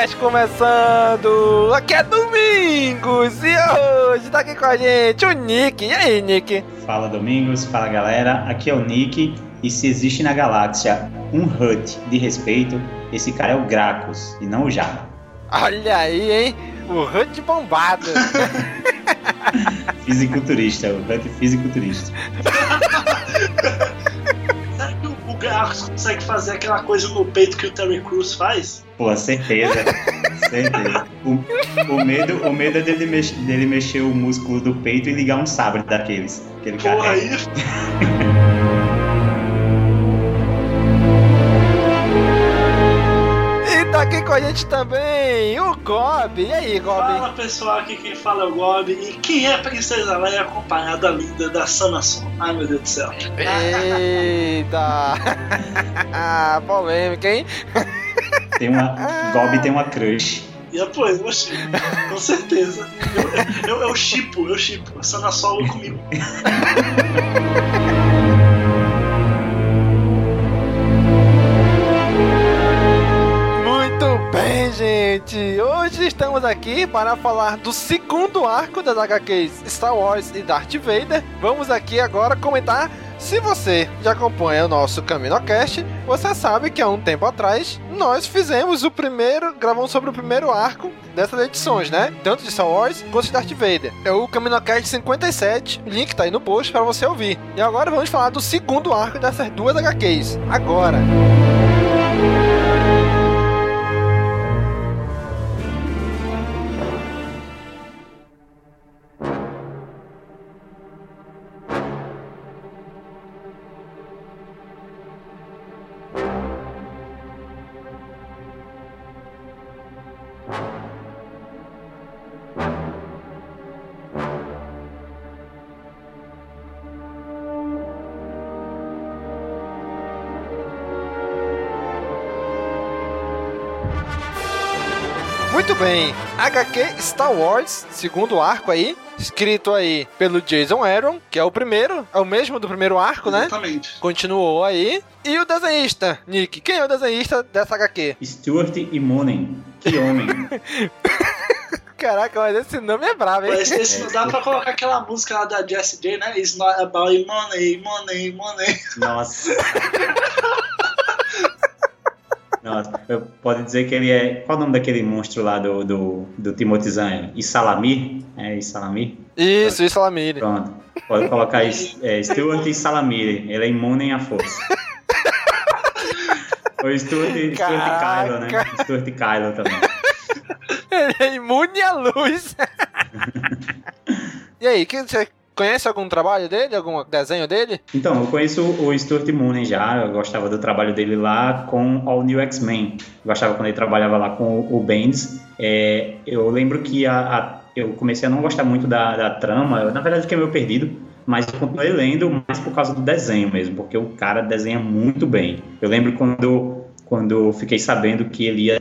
CaminoCast começando! Aqui é Domingos e hoje tá aqui com a gente o Nick. E aí, Nick? Fala Domingos, fala galera, aqui é o Nick e se existe na galáxia um Hut de respeito, esse cara é o Gracos e não o Jabba. Olha aí, hein? O Hunt bombado. Fisiculturista, o Hut fisiculturista. consegue fazer aquela coisa no peito que o Terry Crews faz? Pô, certeza, certeza. O, o medo, o medo é dele, mex- dele mexer o músculo do peito e ligar um sabre daqueles. Aquele Porra, cara. aí aqui com a gente também o Gob. E aí, Gob? Fala pessoal, aqui quem fala é o Gob. E quem é a Princesa Leia acompanhada linda da Sanason? Ai meu Deus do céu. Eita! Polêmica, hein? Tem uma. Gob tem uma crush. E apoio, oxi, com certeza. Eu, eu, eu chipo, eu chipo. A Sana Solo comigo. gente! Hoje estamos aqui para falar do segundo arco das HQs Star Wars e Darth Vader. Vamos aqui agora comentar. Se você já acompanha o nosso CaminoCast, você sabe que há um tempo atrás nós fizemos o primeiro, gravamos sobre o primeiro arco dessas edições, né? Tanto de Star Wars quanto de Darth Vader. É o CaminoCast 57, o link tá aí no post para você ouvir. E agora vamos falar do segundo arco dessas duas HQs. Agora! Muito bem, HQ Star Wars, segundo arco aí, escrito aí pelo Jason Aaron, que é o primeiro, é o mesmo do primeiro arco, né? Exatamente. Continuou aí. E o desenhista, Nick, quem é o desenhista dessa HQ? Stuart Immonen. Que homem. Caraca, mas esse nome é brabo, hein? Esse, esse não dá pra colocar aquela música lá da Jessie J, né? It's not about money, money, money. Nossa. Nossa, pode dizer que ele é. Qual o nome daquele monstro lá do, do, do Timothy Zahn? Isalamir? É Isalamir? Isso, Lamire. Pronto. Pode colocar é, Stuart e Salamir. Ele é imune à força. Ou Stuart, Stuart e Kylo, né? Stuart e Kylo também. Ele é imune à luz. e aí, que, você conhece algum trabalho dele? Algum desenho dele? Então, eu conheço o Stuart Immonen já, eu gostava do trabalho dele lá com All New X-Men. Gostava quando ele trabalhava lá com o Bendis. É, eu lembro que a, a- eu comecei a não gostar muito da, da trama, eu, na verdade fiquei meio perdido, mas eu continuei lendo mais por causa do desenho mesmo, porque o cara desenha muito bem. Eu lembro quando, quando eu fiquei sabendo que ele, ia,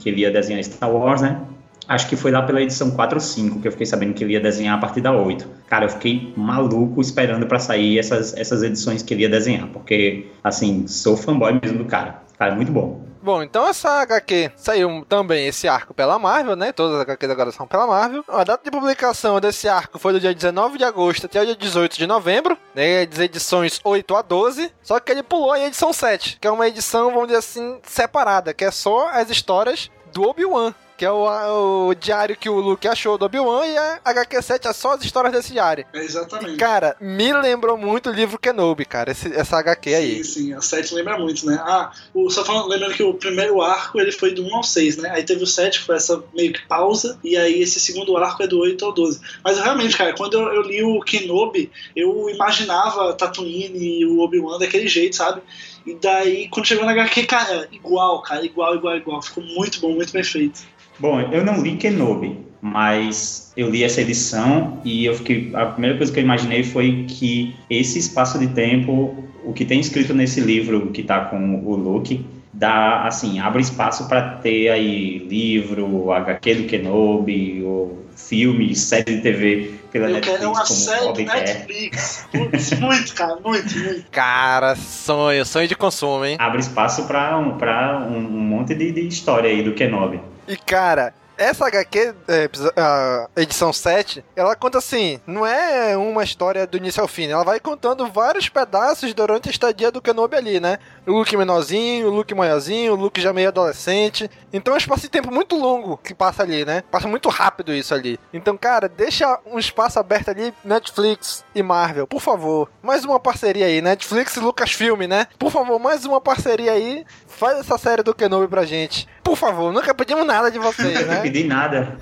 que ele ia desenhar Star Wars, né? Acho que foi lá pela edição 4 ou 5 que eu fiquei sabendo que ele ia desenhar a partir da 8. Cara, eu fiquei maluco esperando para sair essas, essas edições que ele ia desenhar, porque, assim, sou fanboy mesmo do cara. Cara, muito bom. Bom, então essa HQ saiu também esse arco pela Marvel, né? Todas as HQs agora são pela Marvel. A data de publicação desse arco foi do dia 19 de agosto até o dia 18 de novembro, né? As edições 8 a 12. Só que ele pulou a edição 7, que é uma edição, vamos dizer assim, separada, que é só as histórias do Obi-Wan que é o, o, diário que o Luke achou do Obi-Wan, e a HQ7 é só as histórias desse diário. É exatamente. E, cara, me lembrou muito o livro Kenobi, cara, esse, essa HQ aí. Sim, sim, a 7 lembra muito, né? Ah, o, só falando, lembrando que o primeiro arco ele foi do 1 ao 6, né? Aí teve o 7, que foi essa meio que pausa, e aí esse segundo arco é do 8 ao 12. Mas realmente, cara, quando eu, eu li o Kenobi, eu imaginava Tatooine e o Obi-Wan daquele jeito, sabe? E daí, quando chegou na HQ, cara, igual, cara, igual, igual, igual. Ficou muito bom, muito bem feito. Bom, eu não li Kenobi, mas eu li essa edição e eu fiquei, a primeira coisa que eu imaginei foi que esse espaço de tempo, o que tem escrito nesse livro que está com o Luke, dá assim, abre espaço para ter aí livro, HQ do Kenobi, ou filme, série de TV pela eu Netflix. quero uma série de Netflix. Putz, muito, cara, muito, muito. Cara, sonho, sonho de consumo, hein? Abre espaço para um, pra um, um monte de, de história aí do Kenobi. E cara, essa HQ, é, a edição 7, ela conta assim, não é uma história do início ao fim, ela vai contando vários pedaços durante a estadia do Kenobi ali, né? O Luke menorzinho, o Luke maiorzinho, o Luke já meio adolescente. Então é um espaço de tempo muito longo que passa ali, né? Passa muito rápido isso ali. Então, cara, deixa um espaço aberto ali, Netflix e Marvel, por favor. Mais uma parceria aí, Netflix e Lucasfilm, né? Por favor, mais uma parceria aí. Faz essa série do Kenobi pra gente. Por favor, nunca pedimos nada de vocês, né? Não pedi nada.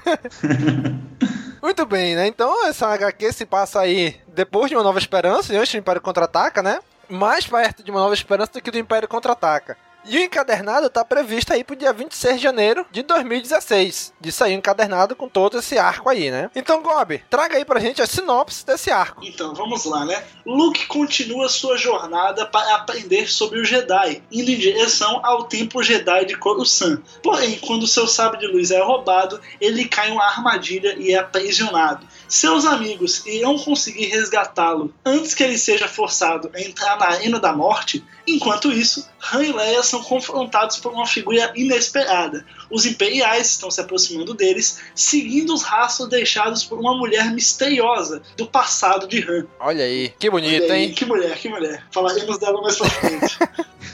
Muito bem, né? Então essa HQ se passa aí depois de Uma Nova Esperança, antes do Império Contra-Ataca, né? Mais perto de Uma Nova Esperança do que do Império Contra-Ataca. E o encadernado está previsto aí pro dia 26 de janeiro de 2016. De sair encadernado com todo esse arco aí, né? Então, Gob, traga aí pra gente a sinopse desse arco. Então, vamos lá, né? Luke continua sua jornada para aprender sobre o Jedi, indo em direção ao Templo Jedi de Coruscant. Porém, quando seu sábio de luz é roubado, ele cai em uma armadilha e é aprisionado. Seus amigos irão conseguir resgatá-lo antes que ele seja forçado a entrar na Arena da Morte. Enquanto isso, Han e Leia são confrontados por uma figura inesperada. Os Imperiais estão se aproximando deles, seguindo os rastros deixados por uma mulher misteriosa do passado de Han. Olha aí, que bonito, Olha aí, hein? Que mulher, que mulher. Falaremos dela mais pra frente.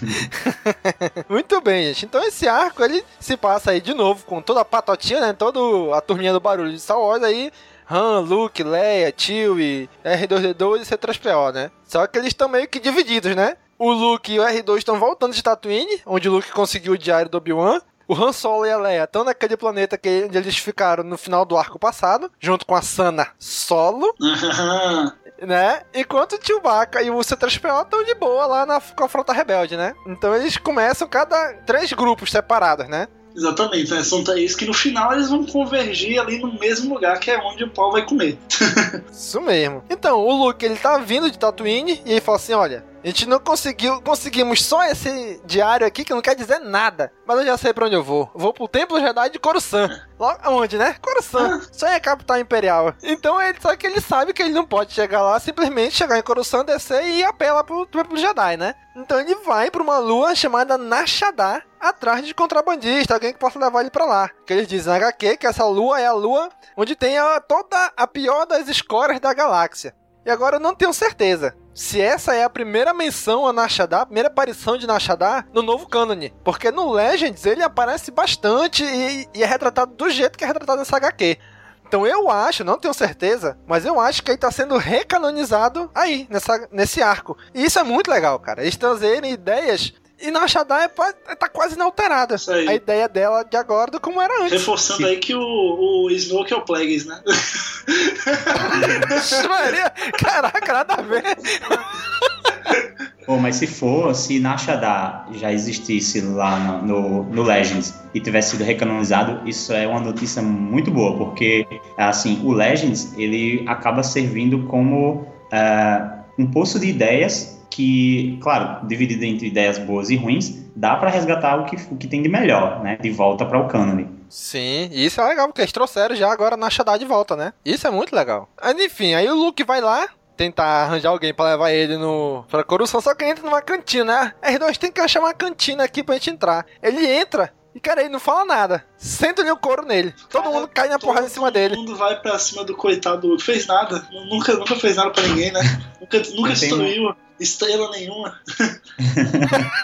Muito bem, gente. Então esse arco ele se passa aí de novo com toda a patotinha, né? Toda a turminha do barulho de Star Wars aí. Han, Luke, Leia, Chewie, R2D2 e C3PO, né? Só que eles estão meio que divididos, né? O Luke e o R2 estão voltando de Tatooine, onde o Luke conseguiu o diário do Obi-Wan. O Han Solo e a Leia estão naquele planeta que onde eles ficaram no final do arco passado, junto com a Sana Solo, né? Enquanto o Chewbacca e o C3PO estão de boa lá na, com a Frota Rebelde, né? Então eles começam cada três grupos separados, né? Exatamente, né? São três que no final eles vão convergir ali no mesmo lugar que é onde o pau vai comer. Isso mesmo. Então, o Luke, ele tá vindo de Tatooine e ele fala assim, olha, a gente não conseguiu, conseguimos só esse diário aqui que não quer dizer nada. Mas eu já sei pra onde eu vou. Vou pro Templo Jedi de Coruscant. Lá onde, né? Coruscant. Só é a capital imperial. Então ele só que ele sabe que ele não pode chegar lá, simplesmente chegar em Coruscant, descer e apela pro Templo Jedi, né? Então ele vai pra uma lua chamada Nashadar, atrás de contrabandista, alguém que possa levar ele pra lá. Que eles dizem na HQ que essa lua é a lua onde tem a, toda a pior das escórias da galáxia. E agora eu não tenho certeza se essa é a primeira menção a Nashadar, a primeira aparição de Nashadar no novo cânone. Porque no Legends ele aparece bastante e, e é retratado do jeito que é retratado nessa HQ. Então eu acho, não tenho certeza, mas eu acho que ele tá sendo recanonizado aí, nessa, nesse arco. E isso é muito legal, cara. Eles trazerem ideias e na Shaddai é, tá quase inalterada. A ideia dela de agora do como era antes. Reforçando Sim. aí que o, o Snoke é o Plagueis, né? Maria, caraca, nada a ver. Bom, mas se for, se Nashadar já existisse lá no, no, no, Legends e tivesse sido recanonizado, isso é uma notícia muito boa, porque assim, o Legends ele acaba servindo como uh, um poço de ideias que, claro, dividido entre ideias boas e ruins, dá para resgatar o que, o que tem de melhor, né? De volta para o cânone. Sim, isso é legal, porque eles trouxeram já agora na Shaddai de volta, né? Isso é muito legal. Mas enfim, aí o Luke vai lá, tentar arranjar alguém para levar ele no pra Coruscant, só que entra numa cantina, né? R2 tem que achar uma cantina aqui pra gente entrar. Ele entra e, cara, ele não fala nada. Senta-lhe o couro nele. Todo Cara, mundo cai na porrada em cima dele. Todo mundo vai pra cima do coitado. Fez nada. Nunca, nunca fez nada pra ninguém, né? Nunca, nunca destruiu estrela nenhuma.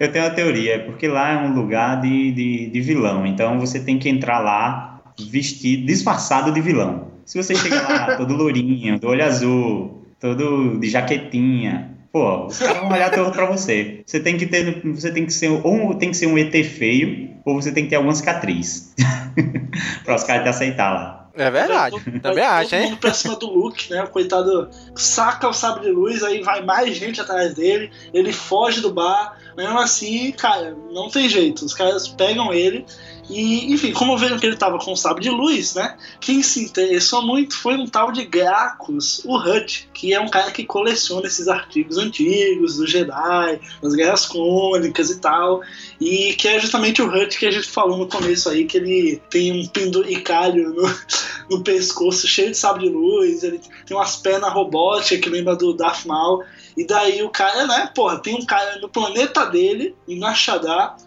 Eu tenho uma teoria, é porque lá é um lugar de, de, de vilão, então você tem que entrar lá vestido, disfarçado de vilão. Se você chega lá todo lourinho, do olho azul, todo de jaquetinha, pô, os caras vão olhar todo pra você. Você tem que ter, você tem que ser, ou tem que ser um ET feio, ou você tem que ter alguma cicatriz. pra os caras te aceitar lá. É verdade. Vai Também todo acho, hein? mundo pra cima do Luke, né? O coitado saca o sabre de luz, aí vai mais gente atrás dele, ele foge do bar. Mesmo assim, cara, não tem jeito. Os caras pegam ele. E, enfim, como viram que ele tava com o sabre de luz, né? Quem se interessou muito foi um tal de Gracchus, o Hut, que é um cara que coleciona esses artigos antigos do Jedi, das guerras crônicas e tal. E que é justamente o Hut que a gente falou no começo aí, que ele tem um penduricalho no, no pescoço cheio de sabre de luz, ele tem umas pernas robóticas que lembra do Darth Maul. E daí o cara, né, porra, tem um cara no planeta dele, em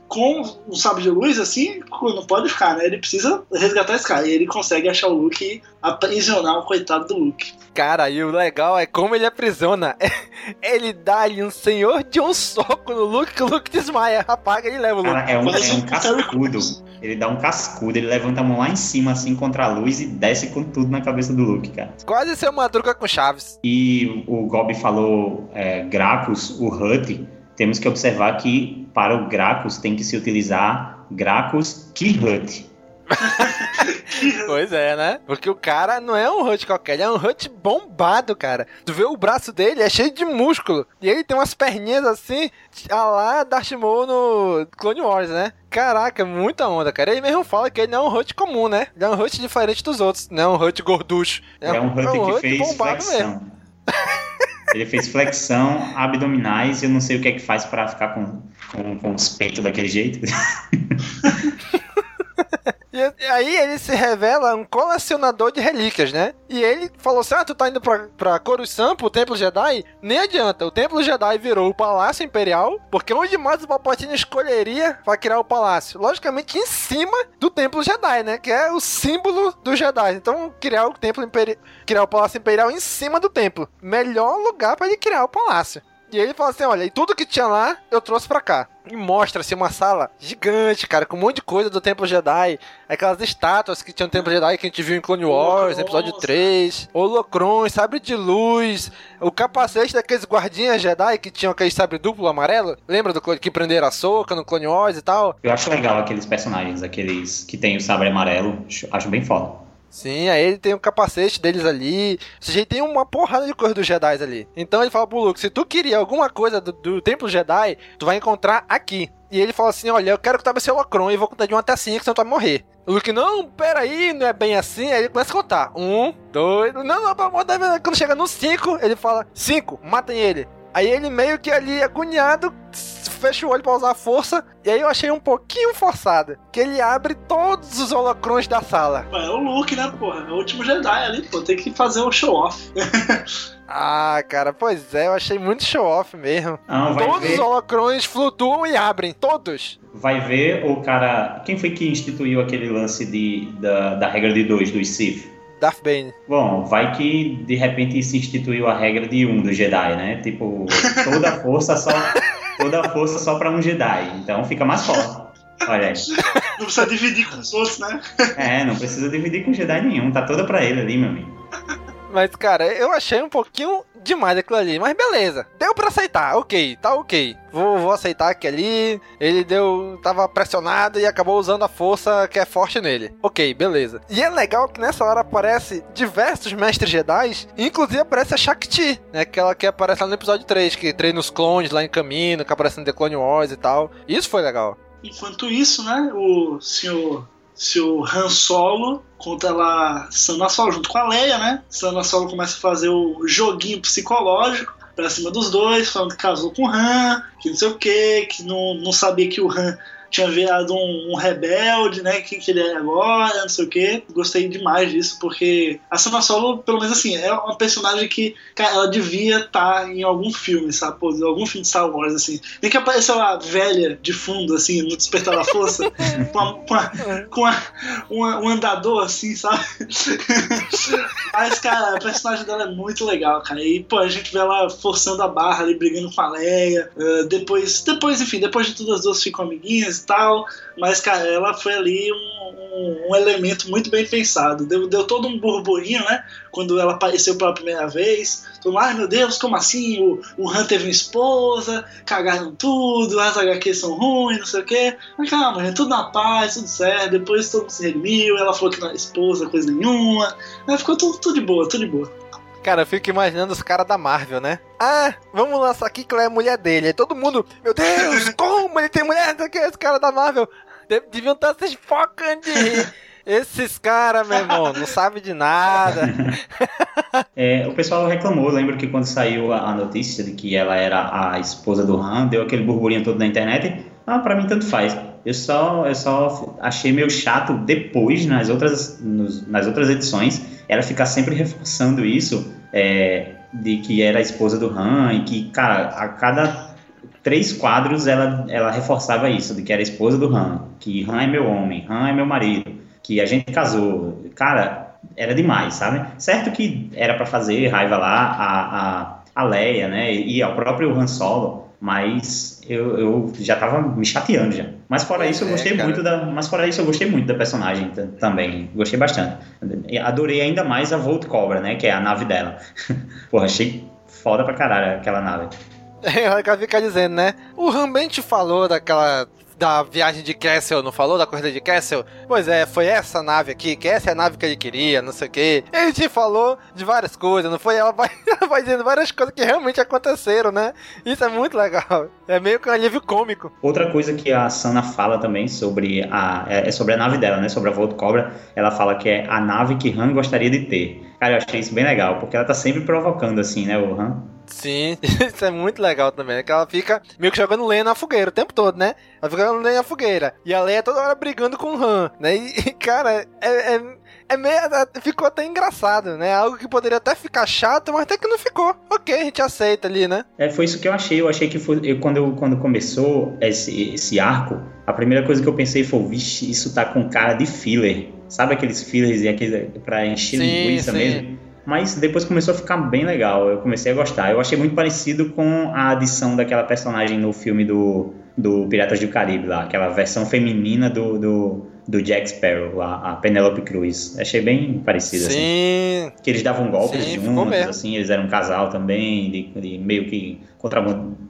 com um sabre de luz, assim, não pode ficar, né? Ele precisa resgatar esse cara. E ele consegue achar o Luke e aprisionar o coitado do Luke. Cara, e o legal é como ele aprisiona. Ele dá-lhe um senhor de um soco no Luke, que o Luke desmaia, apaga e leva o Luke. Cara, é um, é um cascudo. Ele dá um cascudo, ele levanta a mão lá em cima, assim, contra a luz e desce com tudo na cabeça do Luke, cara. Quase ser uma madruga com chaves. E o Gobi falou é, Gracchus, o Hut, temos que observar que para o Gracchus tem que se utilizar Gracchus Kihut. Pois é, né? Porque o cara não é um Hut qualquer, ele é um Hut bombado, cara. Tu vê o braço dele, é cheio de músculo. E ele tem umas perninhas assim, a lá Darth Maul no Clone Wars, né? Caraca, muita onda, cara. Ele mesmo fala que ele não é um Hut comum, né? Ele é um Hut diferente dos outros, não é um Hut gorducho. É um Hut que fez bombado flexão. Ele fez flexão, abdominais, e eu não sei o que é que faz para ficar com, com, com os peitos daquele jeito. E aí ele se revela um colecionador de relíquias, né? E ele falou assim: Ah, tu tá indo pra, pra Coruscant, pro Templo Jedi? Nem adianta, o Templo Jedi virou o Palácio Imperial, porque onde mais o Palpatine escolheria pra criar o palácio? Logicamente em cima do Templo Jedi, né? Que é o símbolo dos Jedi. Então, criar o Templo Imperial, criar o Palácio Imperial em cima do templo. Melhor lugar pra ele criar o palácio. E ele fala assim: olha, e tudo que tinha lá, eu trouxe pra cá. E mostra-se uma sala gigante, cara, com um monte de coisa do Templo Jedi. Aquelas estátuas que tinha no Templo Jedi que a gente viu em Clone Wars, no episódio 3. Holocrons, sabre de luz. O capacete daqueles guardinhas Jedi que tinham aquele sabre duplo amarelo. Lembra do que prenderam a soca no Clone Wars e tal? Eu acho legal aqueles personagens, aqueles que tem o sabre amarelo, acho bem foda. Sim, aí ele tem o capacete deles ali. Seja, ele tem uma porrada de coisa dos Jedi ali. Então ele fala pro Luke: se tu queria alguma coisa do, do Templo Jedi, tu vai encontrar aqui. E ele fala assim: olha, eu quero que tu abra seu Holocron e vou contar de 1 até 5, senão tu vai morrer. O Luke, não, peraí, não é bem assim. Aí ele começa a contar: um, dois, não, não, pelo amor de Deus. Quando chega no 5, ele fala: 5, matem ele. Aí ele meio que ali, agoniado, fecha o olho pra usar a força. E aí eu achei um pouquinho forçado. Que ele abre todos os holocrons da sala. É o Luke, né, porra? É o último Jedi ali, pô. Tem que fazer o show-off. Ah, cara, pois é, eu achei muito show-off mesmo. Não, vai Todos ver. os holocrons flutuam e abrem, todos. Vai ver o cara. Quem foi que instituiu aquele lance de, da, da regra de dois dos Sith? Darth Bane. Bom, vai que de repente se instituiu a regra de um do Jedi, né? Tipo, toda a força só. Toda a força só pra um Jedi. Então fica mais forte. Olha aí. Não precisa dividir com os outros, né? É, não precisa dividir com Jedi nenhum. Tá toda pra ele ali, meu amigo. Mas, cara, eu achei um pouquinho demais aquilo ali. Mas beleza, deu pra aceitar, ok, tá ok. Vou, vou aceitar que ali ele deu. tava pressionado e acabou usando a força que é forte nele. Ok, beleza. E é legal que nessa hora aparece diversos mestres Jedi, inclusive aparece a Shakti, né? Aquela que aparece lá no episódio 3, que treina os clones lá em caminho, que aparece no The Clone Wars e tal. Isso foi legal. Enquanto isso, né, o senhor se o Han Solo contra lá Sana Solo junto com a Leia, né? Sana Solo começa a fazer o joguinho psicológico pra cima dos dois, falando que casou com o Han, que não sei o que, que não, não sabia que o Han tinha virado um, um, rebelde, né? Quem que ele é agora, não sei o que. Gostei demais disso, porque a Sana Solo, pelo menos assim, é uma personagem que, cara, ela devia estar tá em algum filme, sabe? Pô, algum filme de Star Wars, assim. Nem que apareceu lá velha de fundo, assim, no Despertar da Força, com, a, com, a, com a, uma, um andador, assim, sabe? Mas, cara, a personagem dela é muito legal, cara. E, pô, a gente vê ela forçando a barra ali, brigando com a Leia. Uh, depois, depois, enfim, depois de tudo as duas ficam amiguinhas e tal, mas, cara, ela foi ali um, um, um, elemento muito bem pensado. Deu, deu todo um burburinho, né? Quando ela apareceu pela primeira vez. Todo ai meu Deus, como assim? O, o Han teve uma esposa, cagaram tudo, as HQs são ruins, não sei o quê. Mas calma, gente, tudo na paz, tudo certo. Depois todo mundo se redimiu, ela falou que não era esposa, coisa nenhuma. Ficou tudo, tudo de boa, tudo de boa. Cara, eu fico imaginando os caras da Marvel, né? Ah, vamos lançar aqui que ela é a mulher dele. Aí todo mundo, meu Deus, como ele tem mulher? Que esse cara da Marvel? Deviam estar se focando de rir. Esses caras, meu irmão, não sabe de nada. É, o pessoal reclamou, lembro que quando saiu a notícia de que ela era a esposa do Han, deu aquele burburinho todo na internet. Ah, pra mim tanto faz. Eu só, eu só achei meio chato depois, nas outras, nos, nas outras edições, ela ficar sempre reforçando isso é, de que era a esposa do Han e que, cara, a cada três quadros ela, ela reforçava isso, de que era a esposa do Han, que Han é meu homem, Han é meu marido, que a gente casou. Cara, era demais, sabe? Certo que era para fazer raiva lá a, a, a Leia, né? E ao próprio Han Solo, mas eu, eu já tava me chateando já. Mas fora isso eu é, gostei é, muito da, mas fora isso eu gostei muito da personagem também, gostei bastante. Adorei ainda mais a Volt Cobra, né, que é a nave dela. Porra, achei foda pra caralho aquela nave. É, ela fica dizendo, né? O Rambente falou daquela da viagem de Castle, não falou? Da corrida de Castle? Pois é, foi essa nave aqui, que essa é a nave que ele queria, não sei o que. Ele te falou de várias coisas, não foi? Ela vai, ela vai dizendo várias coisas que realmente aconteceram, né? Isso é muito legal. É meio que um alívio cômico. Outra coisa que a Sana fala também sobre a. É, é sobre a nave dela, né? Sobre a Volt Cobra. Ela fala que é a nave que Han gostaria de ter. Cara, eu achei isso bem legal, porque ela tá sempre provocando, assim, né, o Han? Sim, isso é muito legal também, né? Que ela fica meio que jogando lenha na fogueira o tempo todo, né? Ela fica jogando lenha na fogueira. E a Leia toda hora brigando com o Han, né? E, cara, é, é, é meio. É, ficou até engraçado, né? Algo que poderia até ficar chato, mas até que não ficou. Ok, a gente aceita ali, né? É, foi isso que eu achei. Eu achei que foi. Eu, quando, eu, quando começou esse, esse arco, a primeira coisa que eu pensei foi: vixe, isso tá com cara de filler. Sabe aqueles fillers e aqueles pra encher linguiça mesmo? Mas depois começou a ficar bem legal. Eu comecei a gostar. Eu achei muito parecido com a adição daquela personagem no filme do, do Piratas do Caribe, lá, aquela versão feminina do, do, do Jack Sparrow, a, a Penelope Cruz. Achei bem parecido, assim. Sim. assim. Que eles davam golpes Sim, juntos, assim, eles eram um casal também, de, de meio que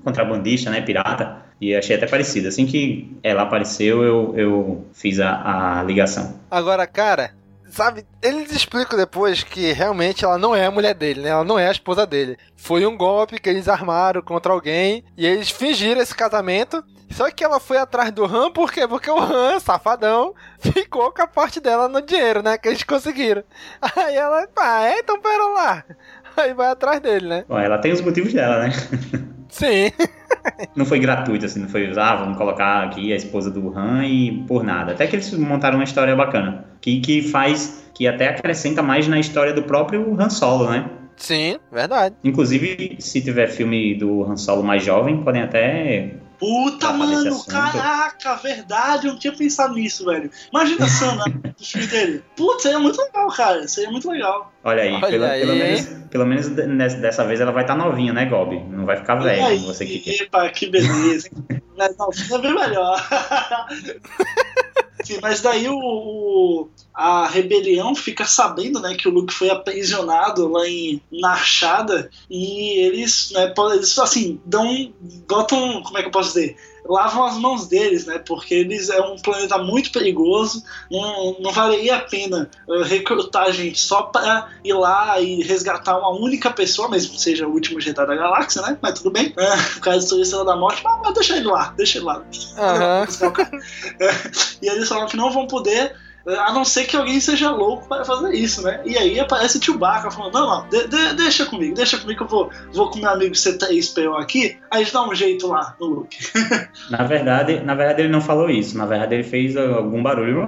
contrabandista, né, pirata. E achei até parecido. Assim que ela apareceu, eu, eu fiz a, a ligação. Agora, cara, sabe, eles explicam depois que realmente ela não é a mulher dele, né? Ela não é a esposa dele. Foi um golpe que eles armaram contra alguém e eles fingiram esse casamento. Só que ela foi atrás do Han, por quê? Porque o Han, safadão, ficou com a parte dela no dinheiro, né? Que eles conseguiram. Aí ela, ah, é? Então pera lá. Aí vai atrás dele, né? Bom, ela tem os motivos dela, né? Sim. não foi gratuito, assim, não foi, ah, vamos colocar aqui a esposa do Han e por nada. Até que eles montaram uma história bacana. Que, que faz, que até acrescenta mais na história do próprio Han Solo, né? Sim, verdade. Inclusive, se tiver filme do Han Solo mais jovem, podem até Puta, mano, caraca, verdade, eu não tinha pensado nisso, velho. Imagina a Sana do filme dele. Putz, seria muito legal, cara, seria muito legal. Olha aí, Olha pelo, aí. pelo, menos, pelo menos dessa vez ela vai estar tá novinha, né, Gob? Não vai ficar velha, como você que quer. Epa, que beleza. Mas novinha é bem melhor. Mas daí o, o, a rebelião fica sabendo né, que o Luke foi aprisionado lá em Narchada e eles, né, eles assim, dão. botam. Como é que eu posso dizer? Lavam as mãos deles, né? Porque eles é um planeta muito perigoso, não, não valeria a pena uh, recrutar gente só para ir lá e resgatar uma única pessoa, mesmo que seja o último Jedi da galáxia, né? Mas tudo bem. Uh, o cara destruiu a Estrela da Morte, mas, mas deixa ele lá, deixa ele lá. Uhum. e eles falam que não vão poder A não ser que alguém seja louco para fazer isso, né? E aí aparece o Chewbacca falando: não, não, de, de, deixa comigo, deixa comigo que eu vou, vou com meu amigo C3PO aqui, aí a gente dá um jeito lá no Luke. na, verdade, na verdade, ele não falou isso. Na verdade, ele fez algum barulho.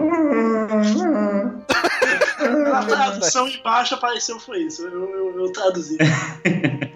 Na tradução embaixo apareceu foi isso. Eu, eu, eu traduzi.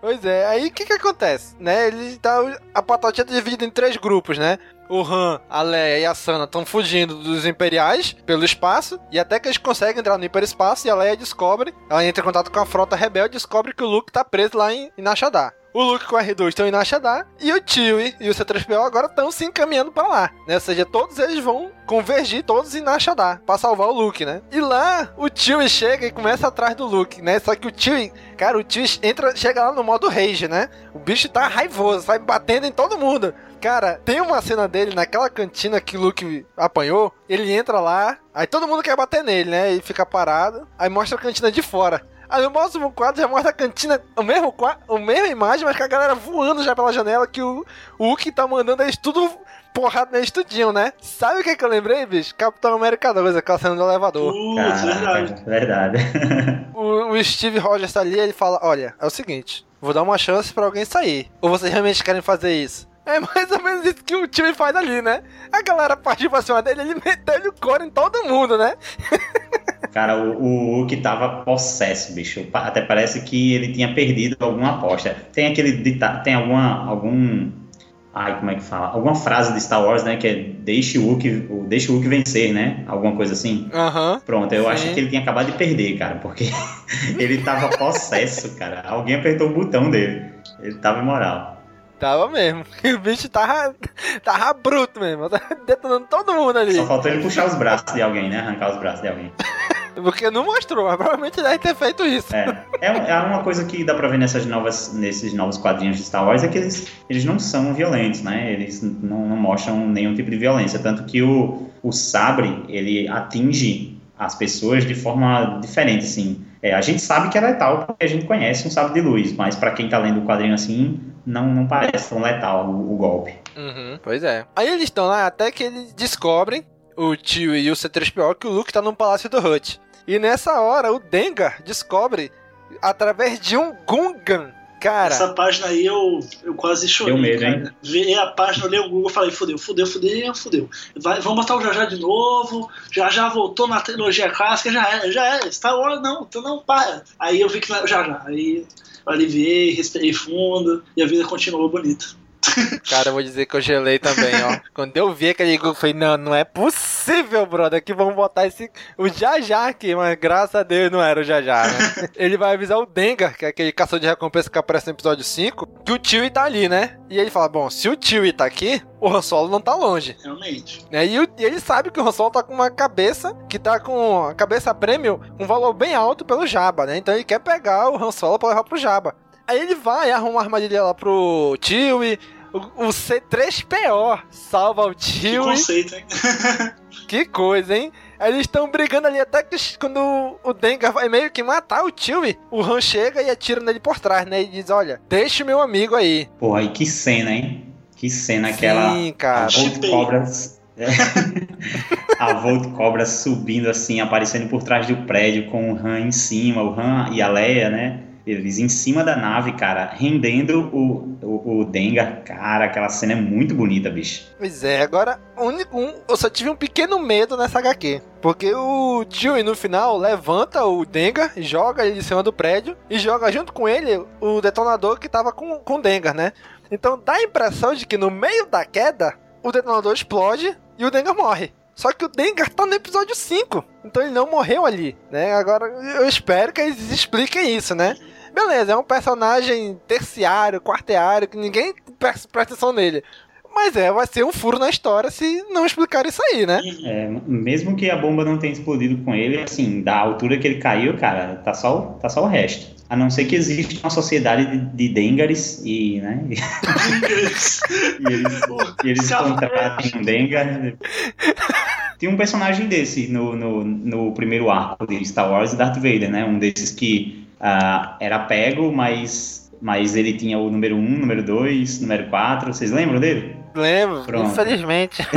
Pois é, aí o que que acontece, né? Ele tá, a patotinha tá dividida em três grupos, né? O Han, a Leia e a Sana estão fugindo dos Imperiais pelo espaço, e até que eles conseguem entrar no hiperespaço, e a Leia descobre, ela entra em contato com a frota rebelde e descobre que o Luke tá preso lá em, em Nashadar. O Luke com o R2 estão em Nashadar e o Chewie e o C3PO agora estão se encaminhando para lá, né? Ou seja, todos eles vão convergir todos em Nashadar para salvar o Luke, né? E lá o Chewie chega e começa atrás do Luke, né? Só que o Chewie, cara, o Chewie entra, chega lá no modo rage, né? O bicho tá raivoso, sai batendo em todo mundo. Cara, tem uma cena dele naquela cantina que o Luke apanhou. Ele entra lá, aí todo mundo quer bater nele, né? E fica parado. Aí mostra a cantina de fora. Aí no próximo quadro já mostra a cantina, o mesmo quadro, a mesma imagem, mas com a galera voando já pela janela, que o, o Hulk tá mandando eles tudo porrada nesse estudinho, né? Sabe o que, que eu lembrei, bicho? Capitão América 2, aquela cena do elevador. Putz, verdade. Verdade. O, o Steve Rogers tá ali ele fala: Olha, é o seguinte, vou dar uma chance pra alguém sair. Ou vocês realmente querem fazer isso? É mais ou menos isso que o time faz ali, né? A galera partiu pra cima dele, ele meteu o coro em todo mundo, né? Cara, o, o Hulk tava possesso, bicho. Até parece que ele tinha perdido alguma aposta. Tem aquele dita tem alguma algum ai, como é que fala? Alguma frase de Star Wars, né, que é deixe o Hulk, deixe o vencer, né? Alguma coisa assim. Uhum, Pronto, eu sim. acho que ele tinha acabado de perder, cara, porque ele tava possesso, cara. Alguém apertou o botão dele. Ele tava imoral. Tava mesmo. O bicho tava, tava bruto mesmo. Tava detonando todo mundo ali. Só faltou ele puxar os braços de alguém, né? Arrancar os braços de alguém. Porque não mostrou, mas provavelmente deve ter feito isso. É, é, é uma coisa que dá pra ver nessas novas, nesses novos quadrinhos de Star Wars, é que eles, eles não são violentos, né? Eles não, não mostram nenhum tipo de violência. Tanto que o, o sabre, ele atinge as pessoas de forma diferente, assim. É, a gente sabe que é letal porque a gente conhece um sabre de luz, mas para quem tá lendo o quadrinho assim, não, não parece tão letal o, o golpe. Uhum, pois é. Aí eles estão lá até que eles descobrem, o tio e o C3PO, que o Luke tá no palácio do Hut. E nessa hora, o Dengar descobre, através de um Gungan, cara... Essa página aí eu, eu quase chorei. Medo, cara. hein? Ver a página, eu li o Google e falei, fudeu, fudeu, fudeu, fudeu. Vai, vamos botar o Jajá de novo, já já voltou na trilogia clássica, já era, já era. Star Wars não, então não para. Aí eu vi que o Jajá. Aí eu aliviei, respirei fundo e a vida continuou bonita. Cara, eu vou dizer que eu gelei também, ó. Quando eu vi aquele Google, eu falei, não, não é possível, brother, que vamos botar esse. O Jajá aqui, mas graças a Deus não era o Jajá, né? Ele vai avisar o Dengar, que é aquele caçador de recompensa que aparece no episódio 5, que o Chewie tá ali, né? E ele fala: bom, se o Chewie tá aqui, o Han Solo não tá longe. Realmente. Né? E, o- e ele sabe que o Han Solo tá com uma cabeça que tá com a cabeça prêmio, um valor bem alto pelo Jabba, né? Então ele quer pegar o Han Solo pra levar pro Jabba. Aí ele vai, arruma uma armadilha lá pro Chewie. O, o C3PO salva o Que Chewie. conceito, hein? Que coisa, hein? Aí eles estão brigando ali até que quando o Dengar vai meio que matar o Chewie, o Han chega e atira nele por trás, né? E diz: Olha, deixa o meu amigo aí. Porra, e que cena, hein? Que cena aquela. Sim, cara. A Volt Chipei. Cobra. a Volt Cobra subindo assim, aparecendo por trás do prédio com o Han em cima, o Han e a Leia, né? Eles em cima da nave, cara, rendendo o, o, o Dengar. Cara, aquela cena é muito bonita, bicho. Pois é, agora um, eu só tive um pequeno medo nessa HQ. Porque o Chewie no final levanta o Dengar, joga ele de cima do prédio e joga junto com ele o detonador que tava com, com o Dengar, né? Então dá a impressão de que no meio da queda o detonador explode e o Dengar morre. Só que o Dengar tá no episódio 5, então ele não morreu ali, né? Agora eu espero que eles expliquem isso, né? Beleza, é um personagem terciário, quarteário, que ninguém presta presta atenção nele. Mas é, vai ser um furo na história se não explicar isso aí, né? É, mesmo que a bomba não tenha explodido com ele, assim, da altura que ele caiu, cara, tá só, o- tá só o resto. A não ser que existe uma sociedade de, de Dengares e, né? e eles, e eles contratem um Dengar. Tem um personagem desse no, no, no primeiro arco de Star Wars, Darth Vader, né? Um desses que ah, era pego, mas, mas ele tinha o número 1, número 2, número 4. Vocês lembram dele? Lembro, Pronto. infelizmente.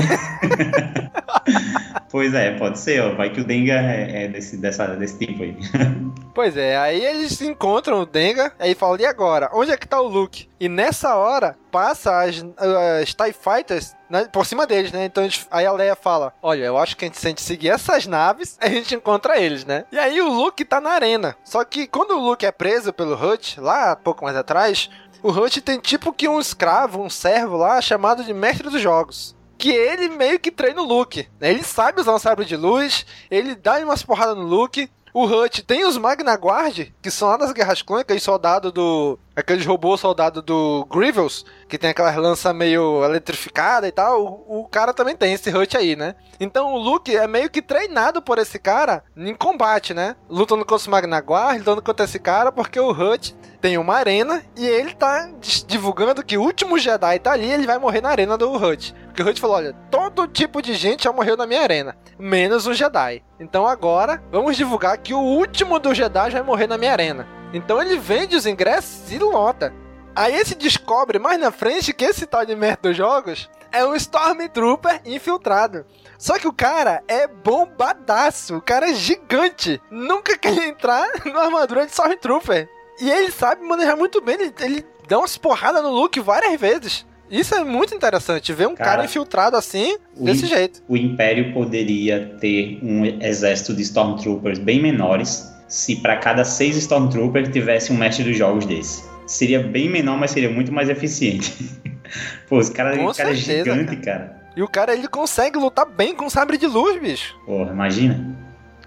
Pois é, pode ser, ó. Vai que o Denga é, é desse, dessa, desse tipo aí. Pois é, aí eles encontram o Denga, aí falam, e agora? Onde é que tá o Luke? E nessa hora, passa as, as TIE Fighters né, por cima deles, né? Então aí a Leia fala, olha, eu acho que a gente, se a gente seguir essas naves, a gente encontra eles, né? E aí o Luke tá na arena. Só que quando o Luke é preso pelo Hut, lá pouco mais atrás, o Hut tem tipo que um escravo, um servo lá, chamado de Mestre dos Jogos. Que ele meio que treina o Luke. né? Ele sabe usar um sabre de luz, ele dá umas porradas no Luke. O Hut tem os Magna Guard, que são lá das Guerras Clônicas, soldado do. Aqueles robôs soldado do Grievous, que tem aquelas lanças meio eletrificadas e tal. O, o cara também tem esse Hut aí, né? Então o Luke é meio que treinado por esse cara em combate, né? Lutando contra os Magna Guard, lutando contra esse cara, porque o Hut tem uma arena e ele tá divulgando que o último Jedi tá ali ele vai morrer na arena do Hut. Porque o Hut falou: olha, todo tipo de gente já morreu na minha arena, menos um Jedi. Então agora vamos divulgar que o último do Jedi vai morrer na minha arena. Então ele vende os ingressos e lota. Aí ele se descobre mais na frente que esse tal de merda dos jogos é um Stormtrooper infiltrado. Só que o cara é bombadaço, o cara é gigante. Nunca quer entrar na armadura de Stormtrooper. E ele sabe manejar muito bem, ele, ele dá umas porradas no Luke várias vezes. Isso é muito interessante, ver um cara, Cara, infiltrado assim, desse jeito. O Império poderia ter um exército de Stormtroopers bem menores se para cada seis Stormtroopers tivesse um mestre dos jogos desse. Seria bem menor, mas seria muito mais eficiente. Pô, os caras Com cara é certeza, gigante, cara. E o cara, ele consegue lutar bem com sabre de luz, bicho. Porra, imagina.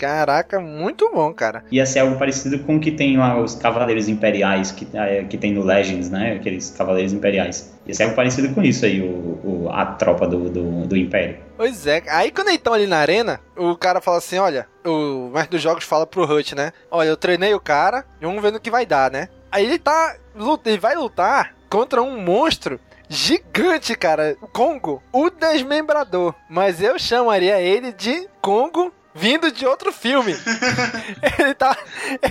Caraca, muito bom, cara. Ia ser algo parecido com o que tem lá os Cavaleiros Imperiais, que, é, que tem no Legends, né? Aqueles Cavaleiros Imperiais. Ia ser algo parecido com isso aí, o, o- a tropa do, do, do Império. Pois é, aí quando eles estão ali na arena, o cara fala assim, olha, o mestre dos jogos fala pro Hut, né? Olha, eu treinei o cara, e vamos ver no que vai dar, né? Aí ele tá, ele vai lutar contra um monstro gigante, cara, Congo, o Desmembrador. Mas eu chamaria ele de Congo vindo de outro filme. ele, tá,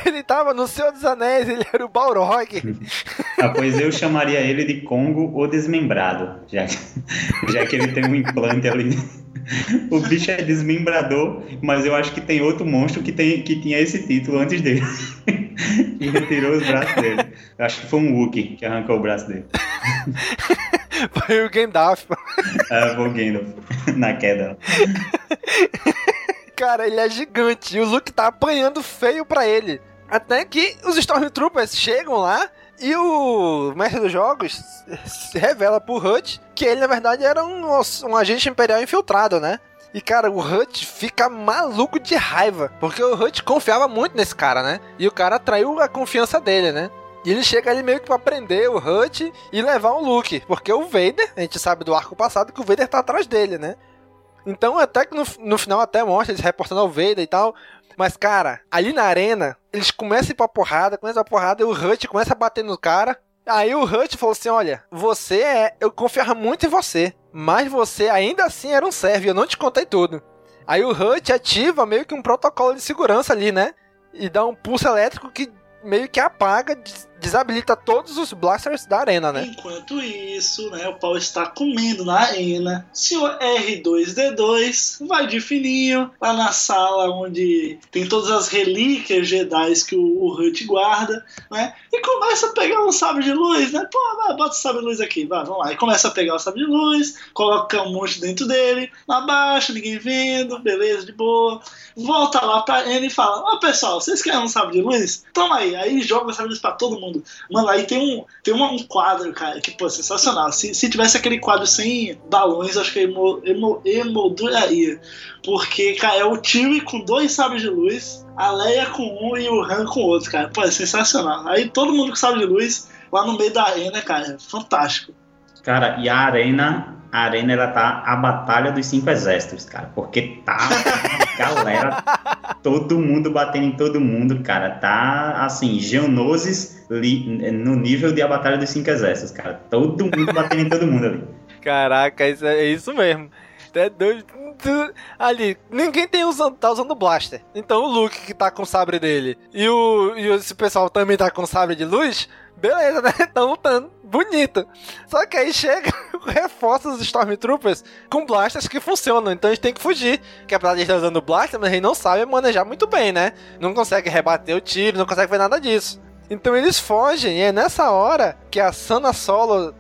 ele tava no Senhor dos Anéis, ele era o Balrog. Ah, pois eu chamaria ele de Congo ou Desmembrado, já que, já que ele tem um implante ali. O bicho é desmembrador, mas eu acho que tem outro monstro que, tem, que tinha esse título antes dele. E retirou os braços dele. Eu acho que foi um Wookie que arrancou o braço dele. Foi o Gandalf. Ah, foi o Gandalf na queda. Cara, ele é gigante e o Luke tá apanhando feio pra ele. Até que os Stormtroopers chegam lá e o mestre dos jogos se revela pro Hut que ele, na verdade, era um, um agente imperial infiltrado, né? E, cara, o Hut fica maluco de raiva, porque o Hut confiava muito nesse cara, né? E o cara traiu a confiança dele, né? E ele chega ali meio que pra prender o Hut e levar o Luke, porque o Vader, a gente sabe do arco passado que o Vader tá atrás dele, né? Então, até que no, no final até mostra eles reportando ao Vader e tal. Mas, cara, ali na arena, eles começam a ir pra porrada, começam a porrada, e o Hut começa a bater no cara. Aí o Hut falou assim: Olha, você é. Eu confiava muito em você. Mas você ainda assim era um servo, e eu não te contei tudo. Aí o Hut ativa meio que um protocolo de segurança ali, né? E dá um pulso elétrico que meio que apaga, desabilita todos os blasters da arena, né? Enquanto isso, né, o pau está comendo na arena. Senhor R2D2 vai de fininho lá na sala onde tem todas as relíquias Jedi que o, o Hut guarda, né? E começa a pegar um sabre de luz, né? Pô, vai, bota o sabre de luz aqui, vai, vamos lá. E começa a pegar o sabre de luz, coloca um monte dentro dele, abaixa, ninguém vendo, beleza, de boa. Volta lá pra ele e fala: Ó, pessoal, vocês querem um sabre de luz? Toma aí. Aí joga o sabre de luz pra todo mundo. Mano, aí tem um, tem uma- um quadro, cara, que, pô, sensacional. Se, se tivesse aquele quadro sem balões, eu acho que emo, emo, emolduraria. Porque, cara, é o Chewie com dois sabres de luz, a Leia com um e o Han com outro, cara. Pô, é sensacional. Aí todo mundo com sabre de luz lá no meio da arena, cara. Fantástico. Cara, e a arena, a arena ela tá a batalha dos cinco exércitos, cara, porque tá galera, todo mundo batendo em todo mundo, cara, tá assim, Geonosis li- no nível de a batalha dos cinco exércitos, cara, todo mundo batendo em todo mundo ali. Caraca, isso é, é isso mesmo. É doido. Ali, ninguém tem usando, tá usando blaster. Então o Luke que tá com o sabre dele e, o, e esse pessoal também tá com o sabre de luz, Beleza, né? Estão lutando. Bonito. Só que aí chega, reforça os Stormtroopers com blasters que funcionam. Então eles têm que fugir. Que apesar de estar usando blaster, mas eles não sabem manejar muito bem, né? Não consegue rebater o tiro, não consegue ver nada disso. Então eles fogem, e é nessa hora que a Sana Solo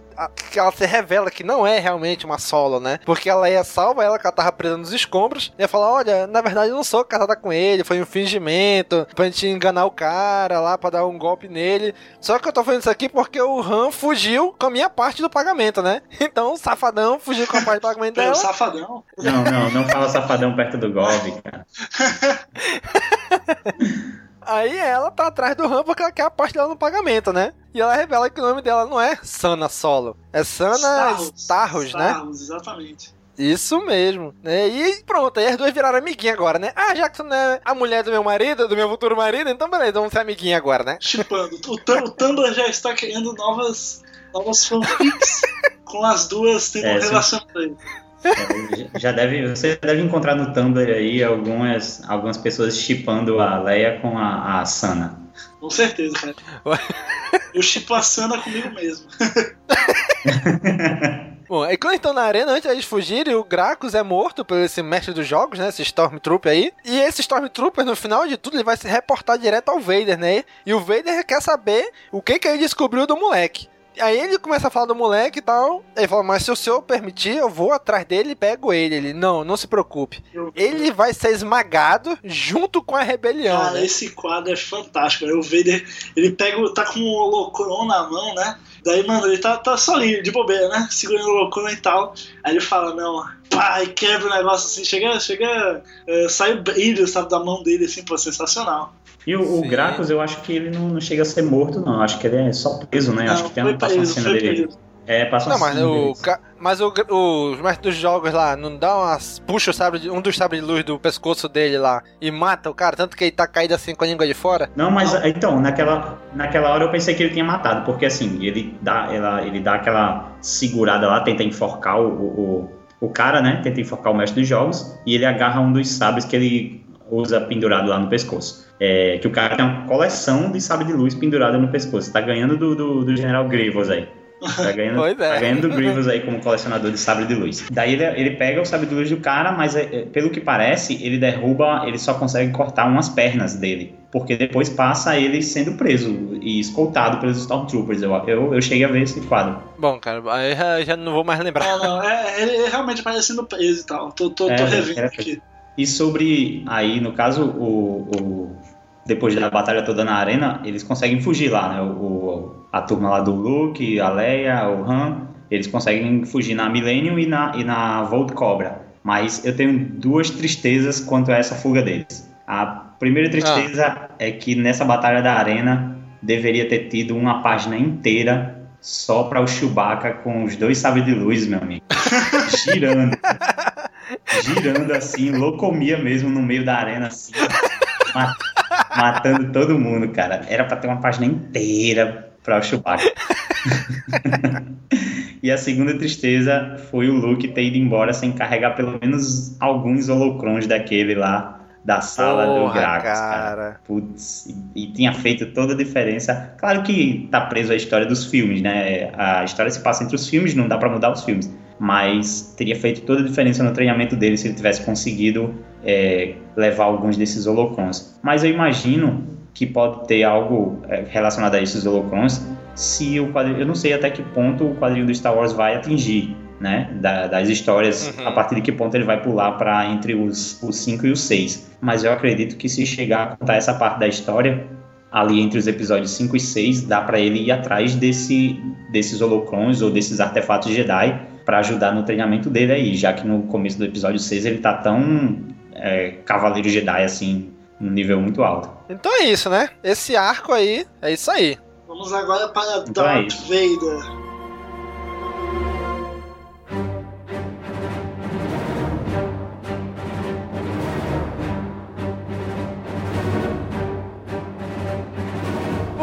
que ela se revela que não é realmente uma solo, né? Porque ela ia salva ela, que ela tava presa nos escombros, e ia falar: Olha, na verdade eu não sou casada com ele, foi um fingimento pra gente enganar o cara lá, pra dar um golpe nele. Só que eu tô fazendo isso aqui porque o Han fugiu com a minha parte do pagamento, né? Então o safadão fugiu com a parte do pagamento dela. safadão? Não, não, não fala safadão perto do golpe, cara. Aí ela tá atrás do Han porque ela quer a parte dela no pagamento, né? E ela revela que o nome dela não é Sana Solo, é Sana Starros, né? Starros, exatamente. Isso mesmo, né? E pronto, aí as duas viraram amiguinha agora, né? Ah, já que tu não é a mulher do meu marido, do meu futuro marido, então beleza, vamos ser amiguinha agora, né? Chipando. O, o Tumblr já está criando novas, novas fanfics com as duas tendo é, um relacionamento. Já deve, você deve encontrar no Tumblr aí algumas, algumas pessoas chipando a Leia com a, a Sana. Com certeza, cara. Eu chipo a Sana comigo mesmo. Bom, aí quando estão na arena, antes de fugirem, o Gracos é morto por esse mestre dos jogos, né? Esse Stormtrooper aí. E esse Stormtrooper, no final de tudo, ele vai se reportar direto ao Vader, né? E o Vader quer saber o que, que ele descobriu do moleque. Aí ele começa a falar do moleque e tal. Ele fala, mas se o senhor permitir, eu vou atrás dele e pego ele. Ele, não, não se preocupe. Ele vai ser esmagado junto com a rebelião. Cara, né? esse quadro é fantástico. O Vader, ele pega, tá com o holocron na mão, né? Daí, mano, ele tá, tá só ali, de bobeira, né? Segurando o holocron e tal. Aí ele fala, não, pai, quebra o negócio assim, chega, chega, uh, sai o brilho, sabe, da mão dele, assim, pô, sensacional. E o, o Gracos, eu acho que ele não, não, chega a ser morto, não. Acho que ele é só preso, né? Não, acho que tem uma, passa uma cena dele. Preso. É, passa não, mas o, mas o, o mestre dos jogos lá não dá umas. puxa o sabre de, um dos sabres de luz do pescoço dele lá e mata o cara, tanto que ele tá caído assim com a língua de fora? Não, mas então, naquela, naquela hora eu pensei que ele tinha matado, porque assim, ele dá, ela, ele dá aquela segurada lá, tenta enforcar o, o, o cara, né? Tenta enforcar o mestre dos jogos e ele agarra um dos sabres que ele usa pendurado lá no pescoço. É, que o cara tem uma coleção de sabre de luz pendurada no pescoço. Tá ganhando do, do, do General Grievous aí. Tá ganhando, é. tá ganhando do Grievous aí como colecionador de sabre de luz. Daí ele, ele pega o sabre de luz do cara, mas é, é, pelo que parece, ele derruba, ele só consegue cortar umas pernas dele. Porque depois passa ele sendo preso e escoltado pelos Stormtroopers. Eu, eu, eu cheguei a ver esse quadro. Bom, cara, aí já, já não vou mais lembrar. Não, não, é, ele realmente parece sendo preso e tal. Tô, tô, tô é, revendo aqui. E sobre, aí, no caso, o, o, depois da batalha toda na arena, eles conseguem fugir lá, né? O, a turma lá do Luke, a Leia, o Han, eles conseguem fugir na Millennium e na, e na Volt Cobra. Mas eu tenho duas tristezas quanto a essa fuga deles. A primeira tristeza ah. é que nessa batalha da arena deveria ter tido uma página inteira só para o Chewbacca com os dois sabres de luz, meu amigo. girando. Girando assim, locomia mesmo no meio da arena, assim, matando todo mundo, cara. Era pra ter uma página inteira pra o Chewbacca. e a segunda tristeza foi o Luke ter ido embora sem carregar pelo menos alguns holocrons daquele lá da sala Porra, do Grax, cara. cara. Putz, e, e, tinha feito toda a diferença. Claro que tá preso a história dos filmes, né? A história se passa entre os filmes, não dá para mudar os filmes mas teria feito toda a diferença no treinamento dele se ele tivesse conseguido é, levar alguns desses holocrons. Mas eu imagino que pode ter algo é, relacionado a esses holocrons se o eu não sei até que ponto o quadrinho do Star Wars vai atingir, né, da, das histórias, uhum. a partir de que ponto ele vai pular para entre os 5 e os 6. Mas eu acredito que se chegar a contar essa parte da história, ali entre os episódios 5 e 6, dá para ele ir atrás desse, desses holocrons ou desses artefatos Jedi para ajudar no treinamento dele aí, já que no começo do episódio 6 ele tá tão é, cavaleiro Jedi assim, num nível muito alto. Então é isso, né? Esse arco aí, é isso aí. Vamos agora para então é Darth é Vader.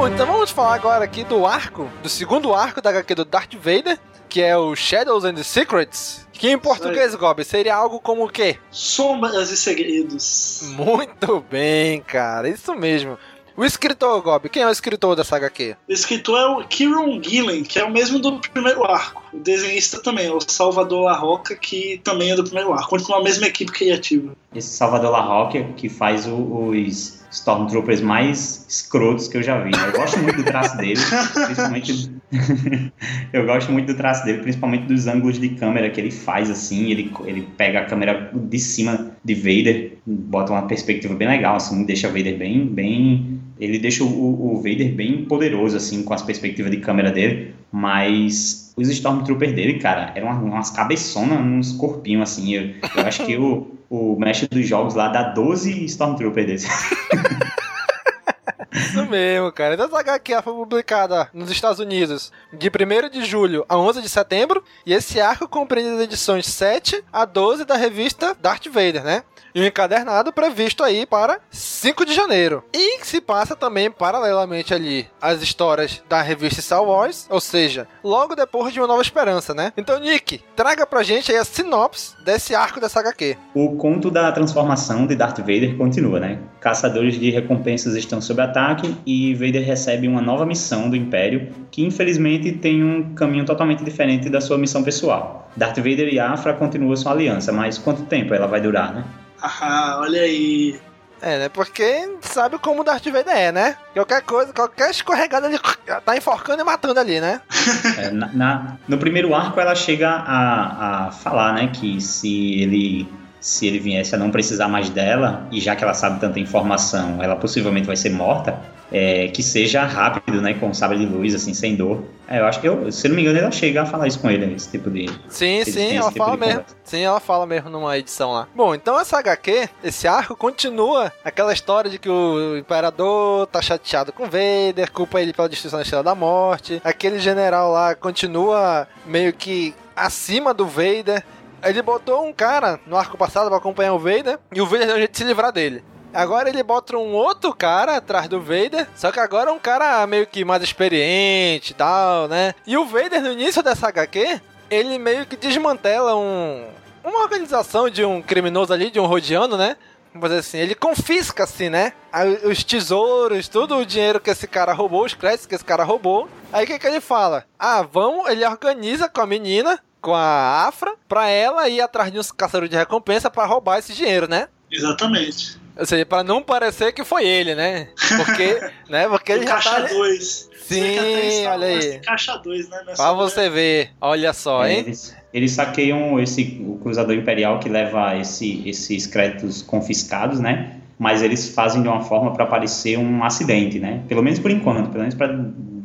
Bom, então vamos falar agora aqui do arco, do segundo arco da HQ do Darth Vader, que é o Shadows and Secrets, que em português, Gob, seria algo como o quê? Sombras e segredos. Muito bem, cara, isso mesmo. O escritor, Gob, quem é o escritor dessa HQ? O escritor é o Kieron Gillen, que é o mesmo do primeiro arco. O desenhista também é o Salvador La Roca, que também é do primeiro arco. Continua a mesma equipe criativa. Esse Salvador La Roca que faz o- os Stormtroopers mais escrotos que eu já vi. né? Eu gosto muito do traço dele, principalmente. eu gosto muito do traço dele, principalmente dos ângulos de câmera que ele faz assim. Ele, ele pega a câmera de cima de Vader, bota uma perspectiva bem legal, assim, deixa Vader bem. bem ele deixa o, o Vader bem poderoso, assim, com as perspectivas de câmera dele, mas os Stormtroopers dele, cara, eram umas, cabeçonas, uns corpinhos, assim. Eu, eu acho que o, o mestre dos jogos lá dá 12 Stormtroopers desse. Isso mesmo, cara. Então essa HQ foi publicada nos Estados Unidos de 1 de julho a 11 de setembro. E esse arco compreende as edições 7 a 12 da revista Darth Vader, né? E o encadernado previsto aí para 5 de janeiro. E se passa também paralelamente ali as histórias da revista Star Wars, ou seja, logo depois de Uma Nova Esperança, né? Então, Nick, traga pra gente aí a sinopse desse arco dessa HQ. O conto da transformação de Darth Vader continua, né? Caçadores de recompensas estão sob ataque e Vader recebe uma nova missão do Império que infelizmente tem um caminho totalmente diferente da sua missão pessoal. Darth Vader e Afra continuam sua aliança, mas quanto tempo ela vai durar, né? Ah, olha aí. É, né? Porque sabe como o Darth Vader é, né? Qualquer coisa, qualquer escorregada ele tá enforcando e matando ali, né? É, na- na- no primeiro arco ela chega a, a falar, né, que se ele se ele viesse a não precisar mais dela e já que ela sabe tanta informação, ela possivelmente vai ser morta, é, que seja rápido, né, com um sabre de luz, assim, sem dor. É, eu acho que eu, se não me engano, ela chega a falar isso com ele, esse tipo de. Sim, sim, ela tipo fala mesmo. conversa. Sim, ela fala mesmo numa edição lá. Bom, então essa HQ, esse arco, continua aquela história de que o Imperador tá chateado com Vader, culpa ele pela destruição da Estrela da Morte. Aquele general lá continua meio que acima do Vader. Ele botou um cara no arco passado pra acompanhar o Vader e o Vader deu um jeito de se livrar dele. Agora ele bota um outro cara atrás do Vader, só que agora é um cara meio que mais experiente e tal, né? E o Vader no início dessa HQ, ele meio que desmantela um uma organização de um criminoso ali, de um rodiano, né? Vamos dizer assim, ele confisca assim, né? Os tesouros, tudo o dinheiro que esse cara roubou, os créditos que esse cara roubou. Aí o que, que ele fala? Ah, vamos, ele organiza com a menina, com a Afra, pra ela ir atrás de uns caçadores de recompensa pra roubar esse dinheiro, né? Exatamente. Ou seja, pra não parecer que foi ele, né? Porque, né? Porque ele O já caixa tá... 2. Sim, olha aí. Caixa 2, né? Nessa Pra você ver, olha só, É, hein? eles, eles saqueiam esse, o Cruzador Imperial que leva esse, esses créditos confiscados, né? Mas eles fazem de uma forma para parecer um acidente, né? Pelo menos por enquanto, pelo menos para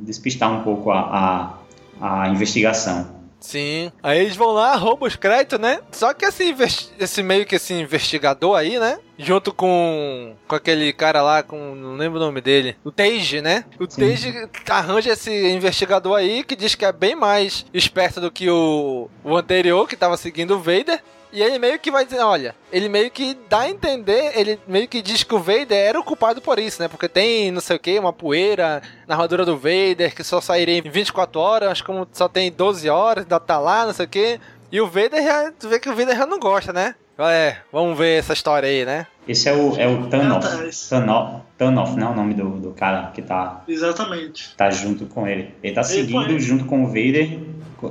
despistar um pouco a, a, a investigação. Sim. Aí eles vão lá, roubam os créditos, né? Só que esse, esse meio que esse investigador aí, né? Junto com, com aquele cara lá, com. Não lembro o nome dele. O Tage, né? O Tage arranja esse investigador aí que diz que é bem mais esperto do que o, o anterior, que tava seguindo o Vader. E ele meio que vai dizer, olha, ele meio que dá a entender, ele meio que diz que o Vader era o culpado por isso, né? Porque tem, não sei o que, uma poeira na armadura do Vader que só sairia em 24 horas, acho que como só tem 12 horas, ainda tá lá, não sei o que. E o Vader já, tu vê que o Vader já não gosta, né? É, vamos ver essa história aí, né? Esse é o, é o Tanoff. Tanoff, Tanoff, não é o nome do, do cara que tá, Exatamente. tá junto com ele. Ele tá Ele seguindo foi. junto com o Vader,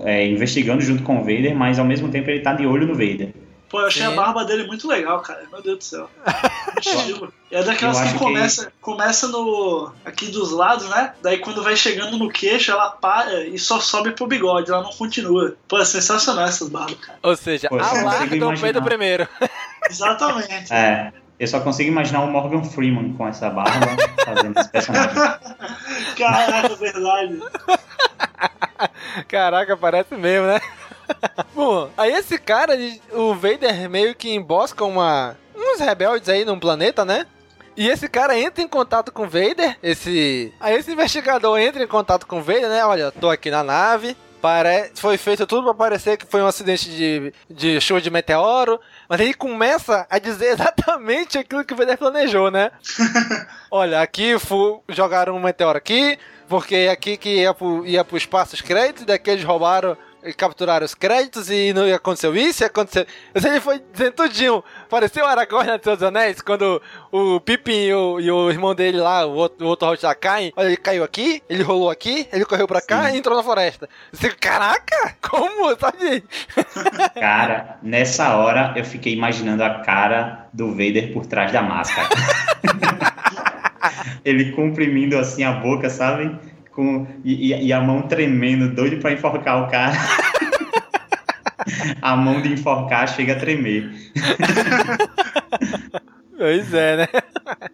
é, investigando junto com o Vader, mas ao mesmo tempo ele tá de olho no Vader. Pô, eu achei Sim. a barba dele muito legal, cara. Meu Deus do céu. É daquelas que acho que- começa, começa no. aqui dos lados, né? Daí quando vai chegando no queixo, ela para e só sobe pro bigode, ela não continua. Pô, é sensacional essas barbas, cara. Ou seja, Pô, eu a consigo larga do. Pedro primeiro. Exatamente. É, eu só consigo imaginar o Morgan Freeman com essa barba fazendo esse personagem. Caraca, verdade. Caraca, parece mesmo, né? Bom, aí esse cara, o Vader meio que embosca uma, uns rebeldes aí num planeta, né? E esse cara entra em contato com o Vader, esse... Aí esse investigador entra em contato com o Vader, né? Olha, tô aqui na nave, pare... foi feito tudo pra parecer que foi um acidente de, de chuva de meteoro, mas ele começa a dizer exatamente aquilo que o Vader planejou, né? Olha, aqui fu- jogaram um meteoro aqui, porque aqui que ia pro, ia pro espaço os créditos, daqui eles roubaram capturaram os créditos e não aconteceu isso e aconteceu. Mas ele foi dizendo tudinho. Pareceu o Aragorn na Seus Anéis, quando o Pippin e o, e o irmão dele lá, o outro, o outro Hobbit lá caem. Olha, ele caiu aqui, ele rolou aqui, ele correu pra cá e entrou na floresta. Você, caraca, como? Sabe? Cara, nessa hora eu fiquei imaginando a cara do Vader por trás da máscara. ele comprimindo assim a boca, sabe? Com, e, e a mão tremendo, doido pra enforcar o cara. a mão de enforcar chega a tremer. Pois é, né?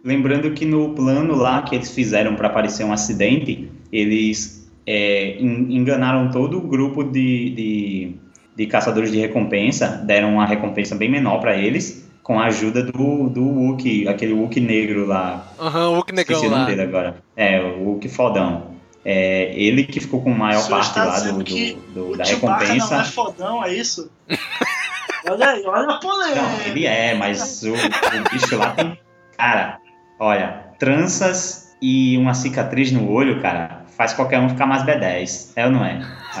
Lembrando que no plano lá que eles fizeram para aparecer um acidente, eles é, enganaram todo o grupo de, de, de, caçadores de recompensa, deram uma recompensa bem menor para eles, com a ajuda do, do Wookie, aquele Wookie negro lá. Aham, uhum, o Wookie negão Esqueci o nome dele agora. É, o Wookie fodão. É, ele que ficou com a maior parte lá do, do, do da recompensa. não é fodão, é isso? olha aí, olha a polêmica. Não, ele é, mas o, o bicho lá tem. Cara, olha, tranças e uma cicatriz no olho, cara, faz qualquer um ficar mais B10. É ou não é?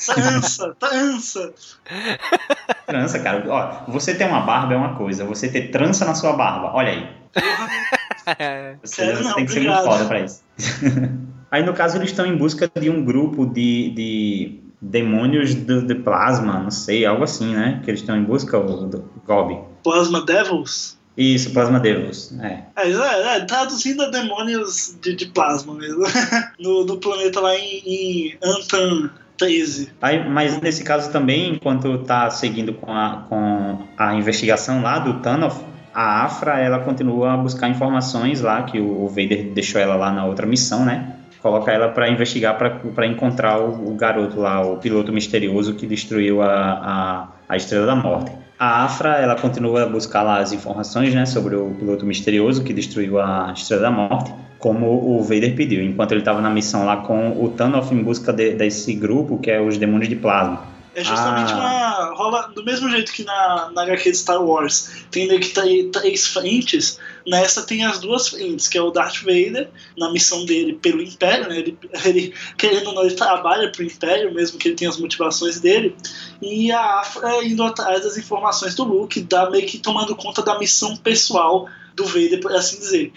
Trança, trança. Trança, cara. Ó, você ter uma barba é uma coisa, você ter trança na sua barba, olha aí. Você, você não, tem que ser obrigado. muito foda pra isso. Aí, no caso, eles estão em busca de um grupo de, de demônios do, de plasma, não sei, algo assim, né? Que eles estão em busca, o do Gob. Plasma Devils? Isso, Plasma Devils, é. É, é, é traduzindo a demônios de, de plasma mesmo. no, no planeta lá em, em Antan 13. Aí, mas nesse caso também, enquanto tá seguindo com a, com a investigação lá do Thanos, a Afra, ela continua a buscar informações lá, que o Vader deixou ela lá na outra missão, né? coloca ela para investigar, para encontrar o, o, garoto lá, o piloto misterioso que destruiu a, a, a Estrela da Morte. A Afra, ela continua a buscar lá as informações, né, sobre o piloto misterioso que destruiu a Estrela da Morte, como o Vader pediu, enquanto ele estava na missão lá com o Thanos em busca de, desse grupo, que é os Demônios de Plasma. É justamente Ah. uma. rola do mesmo jeito que na, na HQ de Star Wars tem que três frentes, nessa tem as duas frentes, que é o Darth Vader, na missão dele pelo Império, né? Ele, ele querendo ou não, ele trabalha pro Império, mesmo que ele tenha as motivações dele, e a Afra indo atrás das informações do Luke, dá meio que tomando conta da missão pessoal do Vader, por assim dizer.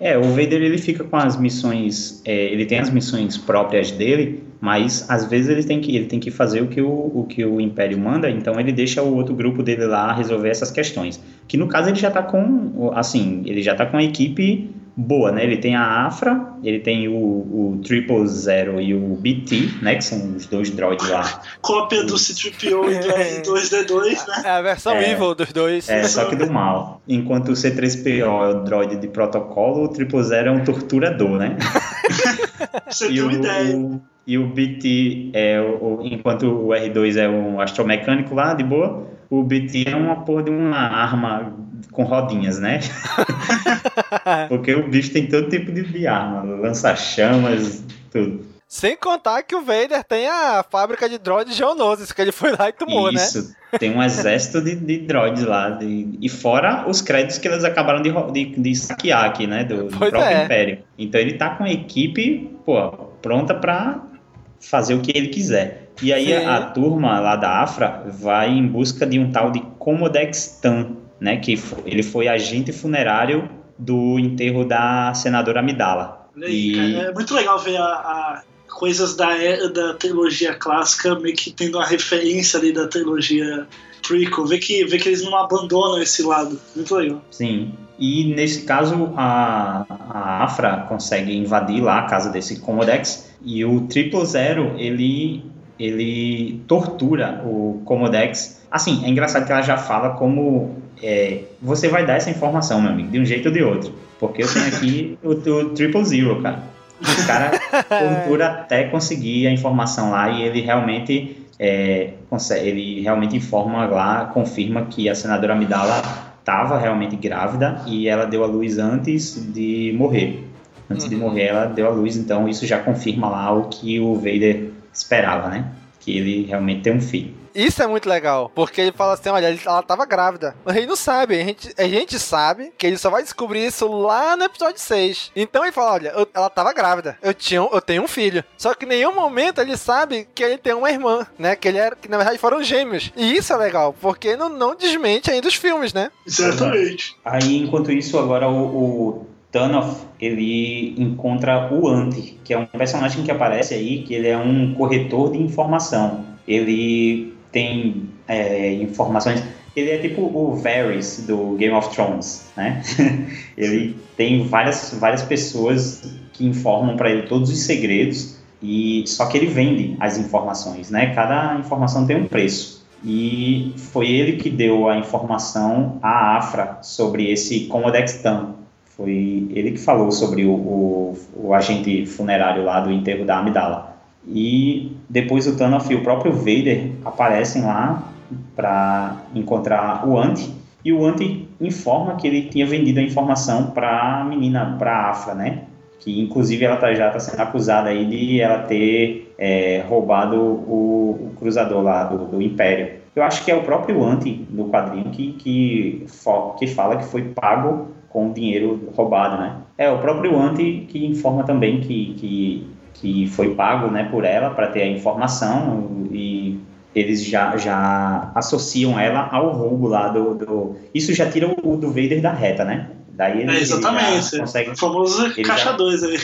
É, o Vader ele fica com as missões, é, ele tem as missões próprias dele, mas às vezes ele tem que ele tem que fazer o que o, o que o Império manda, então ele deixa o outro grupo dele lá resolver essas questões. Que no caso ele já tá com, assim, ele já tá com a equipe boa, né? Ele tem a Afra, ele tem o, o Triple Zero e o BT, né? Que são os dois droids lá. Cópia do C-3PO e do R2D2, né? É a versão É. evil dos dois. É, só que do mal. Enquanto o C3PO é o droid de protocolo, o Triple Zero é um torturador, né? Você e ter uma o, ideia. E o BT é o, enquanto o R2 é um astromecânico lá, de boa, o BT é uma porra de uma arma com rodinhas, né? Porque o bicho tem todo tipo de, arma, lança-chamas, tudo. Sem contar que o Vader tem a fábrica de droids geonosis, que ele foi lá e tomou, né? Isso, tem um exército de, de droids lá, de- e fora os créditos que eles acabaram de, de, de saquear aqui, né, do, do próprio é. Império. Então ele tá com a equipe, pô, pronta pra fazer o que ele quiser. E aí Sim. a, turma lá da Afra vai em busca de um tal de Comodex Tan, né, que fo- ele foi agente funerário do enterro da senadora Amidala. E- cara, é muito legal ver a, a coisas da, era da trilogia clássica meio que tendo uma referência ali da trilogia prequel. Ver que, ver que eles não abandonam esse lado. Muito legal. Sim. E nesse caso, a, a Afra consegue invadir lá a casa desse Comodex e o Triple Zero ele, ele tortura o Comodex. Assim, é engraçado que ela já fala como é, você vai dar essa informação, meu amigo, de um jeito ou de outro. Porque eu tenho aqui o, o Triple Zero, cara. O cara tortura até conseguir a informação lá e ele realmente é, consegue, ele realmente informa lá, confirma que a senadora Amidala estava realmente grávida e ela deu à luz antes de morrer. Antes de morrer, ela deu à luz, então isso já confirma lá o que o Vader esperava, né? Que ele realmente tem um filho. Isso é muito legal, porque ele fala assim, olha, ele- ela tava grávida. O rei não sabe, a gente, a gente sabe que ele só vai descobrir isso lá no episódio 6. Então ele fala, olha, eu- ela tava grávida, eu, tinha, eu tenho um filho. Só que em nenhum momento ele sabe que ele tem uma irmã, né? Que ele era, que na verdade foram gêmeos. E isso é legal, porque não, não desmente ainda os filmes, né? Exatamente. Aí, enquanto isso, agora o, o Thanos, ele encontra o Anti, que é um personagem que aparece aí, que ele é um corretor de informação. Ele tem é, informações... Ele é tipo o Varys do Game of Thrones, né? ele tem várias, várias pessoas que informam para ele todos os segredos, e só que ele vende as informações, né? Cada informação tem um preço. E foi ele que deu a informação à Afra sobre esse Comodex Tan. Foi ele que falou sobre o, o, o agente funerário lá do enterro da Amidala. E depois o Thanos e o próprio Vader aparecem lá para encontrar o Anti. E o Anti informa que ele tinha vendido a informação para a menina, para Afra, né? Que inclusive ela tá, já está sendo acusada aí de ela ter é, roubado o, o cruzador lá do, do Império. Eu acho que é o próprio Anti do quadrinho que, que, que fala que foi pago com dinheiro roubado, né? É o próprio Anti que informa também que, que, que foi pago né, por ela para ter a informação e eles já, já associam ela ao roubo lá do, do... Isso já tira o, do Vader da reta, né? Daí ele, É, ele exatamente. já consegue O famoso ele caixa já- 2 ali.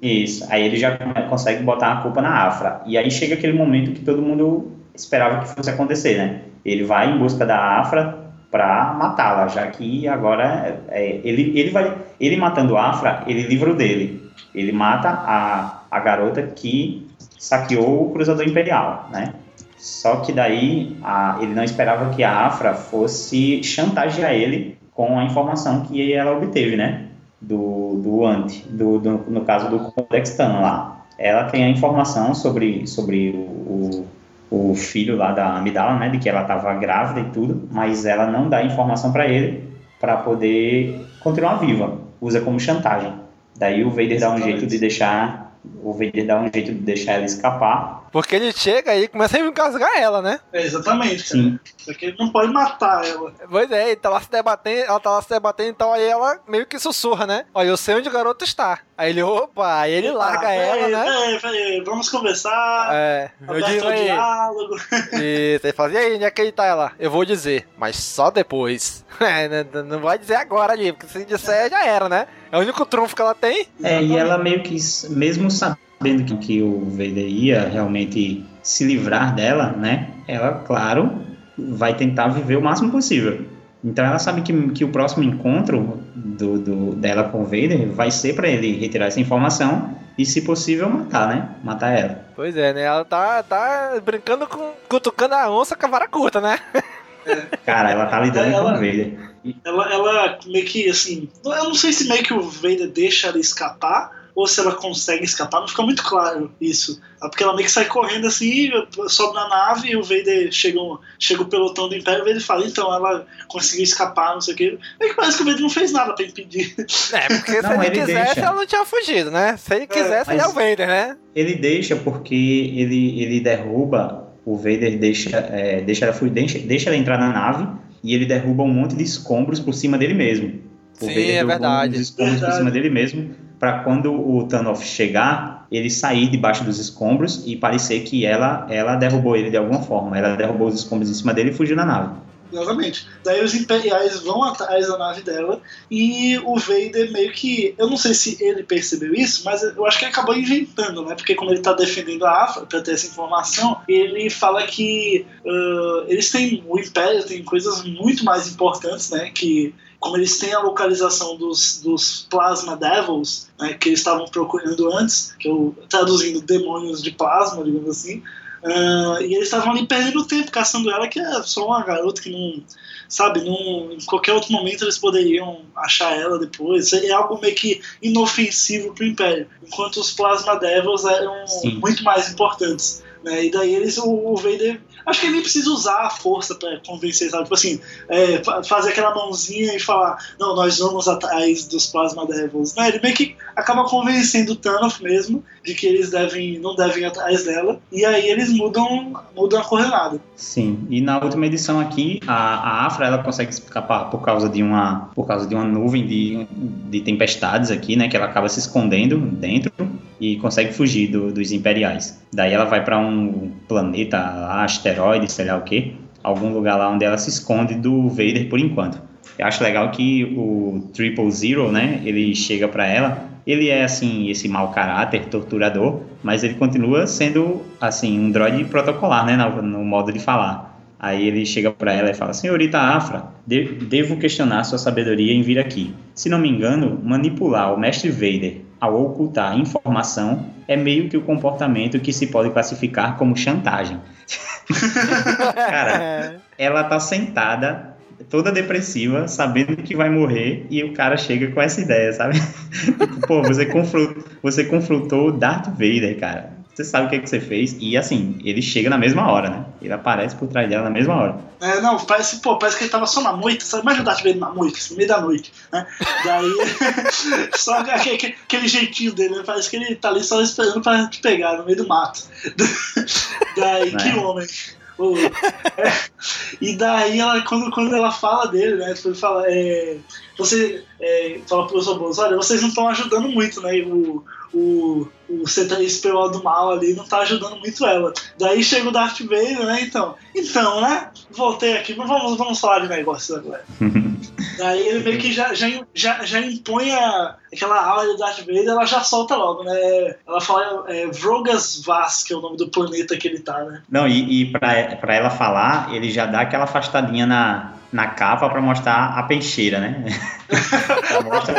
isso, aí ele já consegue botar a culpa na Afra. E aí chega aquele momento que todo mundo esperava que fosse acontecer, né? Ele vai em busca da Afra pra matá-la, já que agora é, ele, ele vai. Ele matando a Afra, ele livra o dele. Ele mata a, a garota que saqueou o Cruzador Imperial, né? Só que daí a- ele não esperava que a Afra fosse chantagear ele com a informação que ela obteve, né? Do, do anti, do, do- no caso do Codex Tan lá. Ela tem a informação sobre, sobre o, o, filho lá da Amidala, né? De que ela estava grávida e tudo, mas ela não dá informação para ele para poder continuar viva. Usa como chantagem. Daí o Vader dá um jeito de deixar. O Vader dá um jeito de deixar ela escapar. Porque ele chega aí e começa a engasgar ela, né? É, exatamente, cara. Sim. Só que ele não pode matar ela. Pois é, ele tá lá se debatendo, ela tá lá se debatendo, então aí ela meio que sussurra, né? Olha, eu sei onde o garoto está. Aí ele, opa, aí ele larga Ah, ela, peraí, né? peraí, peraí, vamos conversar. É, eu digo aí. diálogo. Isso, aí fala, e aí, onde é que ele tá? Ela, eu vou dizer, mas só depois. É, não- não vai dizer agora ali, porque se disser já era, né? É o único trunfo que ela tem. É, e ela meio que, mesmo sabendo que, que o Vader ia realmente se livrar dela, né? Ela, claro, vai tentar viver o máximo possível. Então ela sabe que, que o próximo encontro do, do- dela com o Vader vai ser para ele retirar essa informação e, se possível, matar, né? Matar ela. Pois é, né? Ela tá, tá brincando com. cutucando a onça com a vara curta, né? Cara, ela tá lidando Ela- com o Vader. Ela, ela meio que assim. Eu não sei se meio que o Vader deixa ela escapar. Ou se ela consegue escapar, não fica muito claro isso. Porque ela meio que sai correndo assim, sobe na nave e o Vader chega, um- chega o pelotão do Império e o Vader fala, então ela conseguiu escapar, não sei o que. Meio que parece que o Vader não fez nada pra impedir. É, porque Não, se ele, ele quisesse, deixa. ela não tinha fugido, né? Se ele quisesse, ele é o Vader, né? Ele deixa porque ele, ele derruba, o Vader deixa, é, deixa, ela, fui- deixa, deixa ela entrar na nave e ele derruba um monte de escombros por cima dele mesmo. O Sim, Vader é verdade. uns escombros Verdade. por cima dele mesmo, para quando o Thanos chegar, ele sair debaixo dos escombros e parecer que ela, ela derrubou ele de alguma forma. Ela derrubou os escombros em cima dele e fugiu na nave. Exatamente. Daí os imperiais vão atrás da nave dela e o Vader meio que. Eu não sei se ele percebeu isso, mas eu acho que acabou inventando, né? Porque quando ele tá defendendo a Afra pra ter essa informação, ele fala que ah, eles têm. O Império tem coisas muito mais importantes, né? Que. Como eles têm a localização dos, dos Plasma Devils, né, que eles estavam procurando antes, que eu traduzindo demônios de plasma, digamos assim, ah, e eles estavam ali perdendo tempo caçando ela, que é só uma garota que não. Sabe, não, em qualquer outro momento eles poderiam achar ela depois. É algo meio que inofensivo pro Império. Enquanto os Plasma Devils eram Sim. muito mais importantes. Né? E daí eles, o, o Vader Acho que ele nem precisa usar a força pra convencer, sabe? Tipo assim, é, fa- fazer aquela mãozinha e falar, não, nós vamos atrás dos Plasma Devils. Não, ele meio que acaba convencendo o Thanos mesmo de que eles devem, não devem ir atrás dela. E aí eles mudam, mudam a coordenada. Sim, e na última edição aqui, a, a Afra ela consegue escapar por causa de uma, por causa de uma nuvem de, de tempestades aqui, né? Que ela acaba se escondendo dentro e consegue fugir do- dos imperiais. Daí ela vai para um planeta, asteroide, sei lá o que, algum lugar lá onde ela se esconde do Vader por enquanto. Eu acho legal que o Triple Zero, né? Ele chega para ela. Ele é assim esse mau caráter, torturador, mas ele continua sendo assim um droid protocolar, né? No, no modo de falar. Aí ele chega para ela e fala: Senhorita Afra, de- devo questionar sua sabedoria em vir aqui. Se não me engano, manipular o Mestre Vader ao ocultar informação é meio que o comportamento que se pode classificar como chantagem. Cara, ela tá sentada, toda depressiva, sabendo que vai morrer, e o cara chega com essa ideia, sabe? Tipo, Pô, você confrontou, você confrontou o Darth Vader, cara. Você sabe o que, é que você fez? E assim, ele chega na mesma hora, né? Ele aparece por trás dela na mesma hora. É, não, parece, pô, parece que ele tava só na moita, sabe? Imagina o Darth Vader na moita, assim, no meio da noite, né? Daí, só aquele, aquele- jeitinho dele, né? Parece que ele tá ali só esperando pra te pegar no meio do mato. Daí, que É. homem. Ô, é, e daí, ela, quando, quando ela fala dele, né? Tipo, ele fala, é, você é, fala pros robôs, olha, vocês não estão ajudando muito, né? E o, o, o C3PO do mal ali não tá ajudando muito ela. Daí chega o Darth Vader, né? Então, então, né? Voltei aqui, mas vamos, vamos falar de negócios agora. Daí ele meio que já, já, já, já impõe a, aquela aula do Darth Vader, ela já solta logo, né? Ela fala é, Vrogas Vas, que é o nome do planeta que ele tá, né? Não, e, e pra, pra ela falar, ele já dá aquela afastadinha na, na capa pra mostrar a peixeira, né? já, mostra,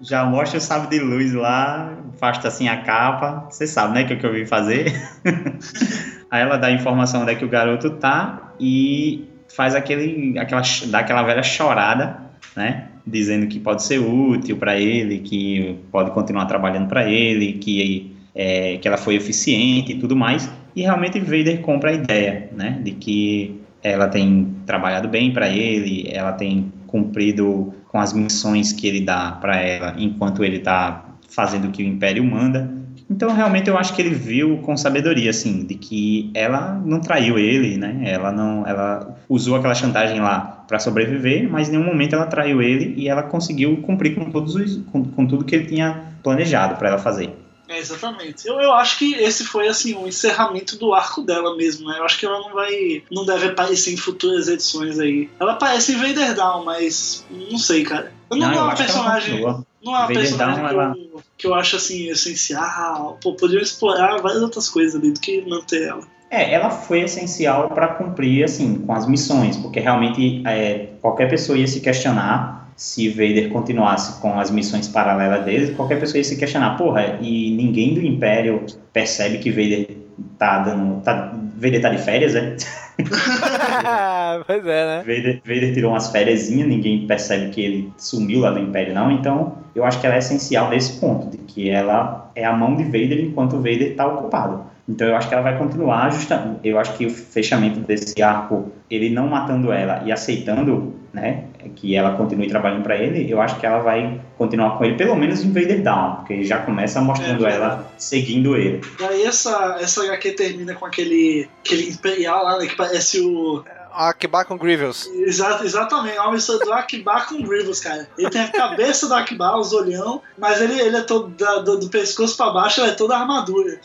já mostra o sábio de luz lá, afasta assim a capa. Você sabe, né, que é o que eu vim fazer. Aí ela dá a informação onde é que o garoto tá e faz aquele, aquela, dá aquela velha chorada, né? Dizendo que pode ser útil para ele, que pode continuar trabalhando para ele, que, é, que ela foi eficiente e tudo mais. E realmente Vader compra a ideia, né? De que ela tem trabalhado bem para ele, ela tem cumprido com as missões que ele dá para ela enquanto ele está fazendo o que o Império manda. Então, realmente, eu acho que ele viu com sabedoria, assim, de que ela não traiu ele, né? Ela não, ela usou aquela chantagem lá para sobreviver, mas em nenhum momento ela traiu ele e ela conseguiu cumprir com todos os, com, com tudo que ele tinha planejado para ela fazer. É, exatamente. Eu, eu acho que esse foi assim o encerramento do arco dela mesmo, né? Eu acho que ela não vai. não deve aparecer em futuras edições aí. Ela aparece em Vader Down, mas não sei, cara. Eu não, Não, é uma personagem. Não é uma Vader personagem Down, que, ela- eu, que eu acho assim, essencial. Pô, poderiam explorar várias outras coisas ali do que manter ela. É, ela foi essencial para cumprir, assim, com as missões, porque realmente é, qualquer pessoa ia se questionar se Vader continuasse com as missões paralelas dele, qualquer pessoa ia se questionar, porra, e ninguém do Império percebe que Vader tá dando. Tá, Vader tá de férias, é? pois é, né? Vader, Vader tirou umas férias, ninguém percebe que ele sumiu lá do Império, não. Então, eu acho que ela é essencial nesse ponto, de que ela é a mão de Vader enquanto Vader está ocupado. Então, eu acho que ela vai continuar justamente. Eu acho que o fechamento desse arco, ele não matando ela e aceitando, né, que ela continue trabalhando para ele, eu acho que ela vai continuar com ele, pelo menos em Vader Down, porque já começa mostrando É, ela seguindo ele. Daí essa, essa HQ termina com aquele, aquele Imperial lá, né? Que parece o. Akbar com Grievous. Exato, exatamente, é uma mistura do Akbar com Grievous, cara. Ele tem a cabeça do Akbar, os olhão, mas ele, ele é todo da- do, do pescoço pra baixo, ele é toda armadura.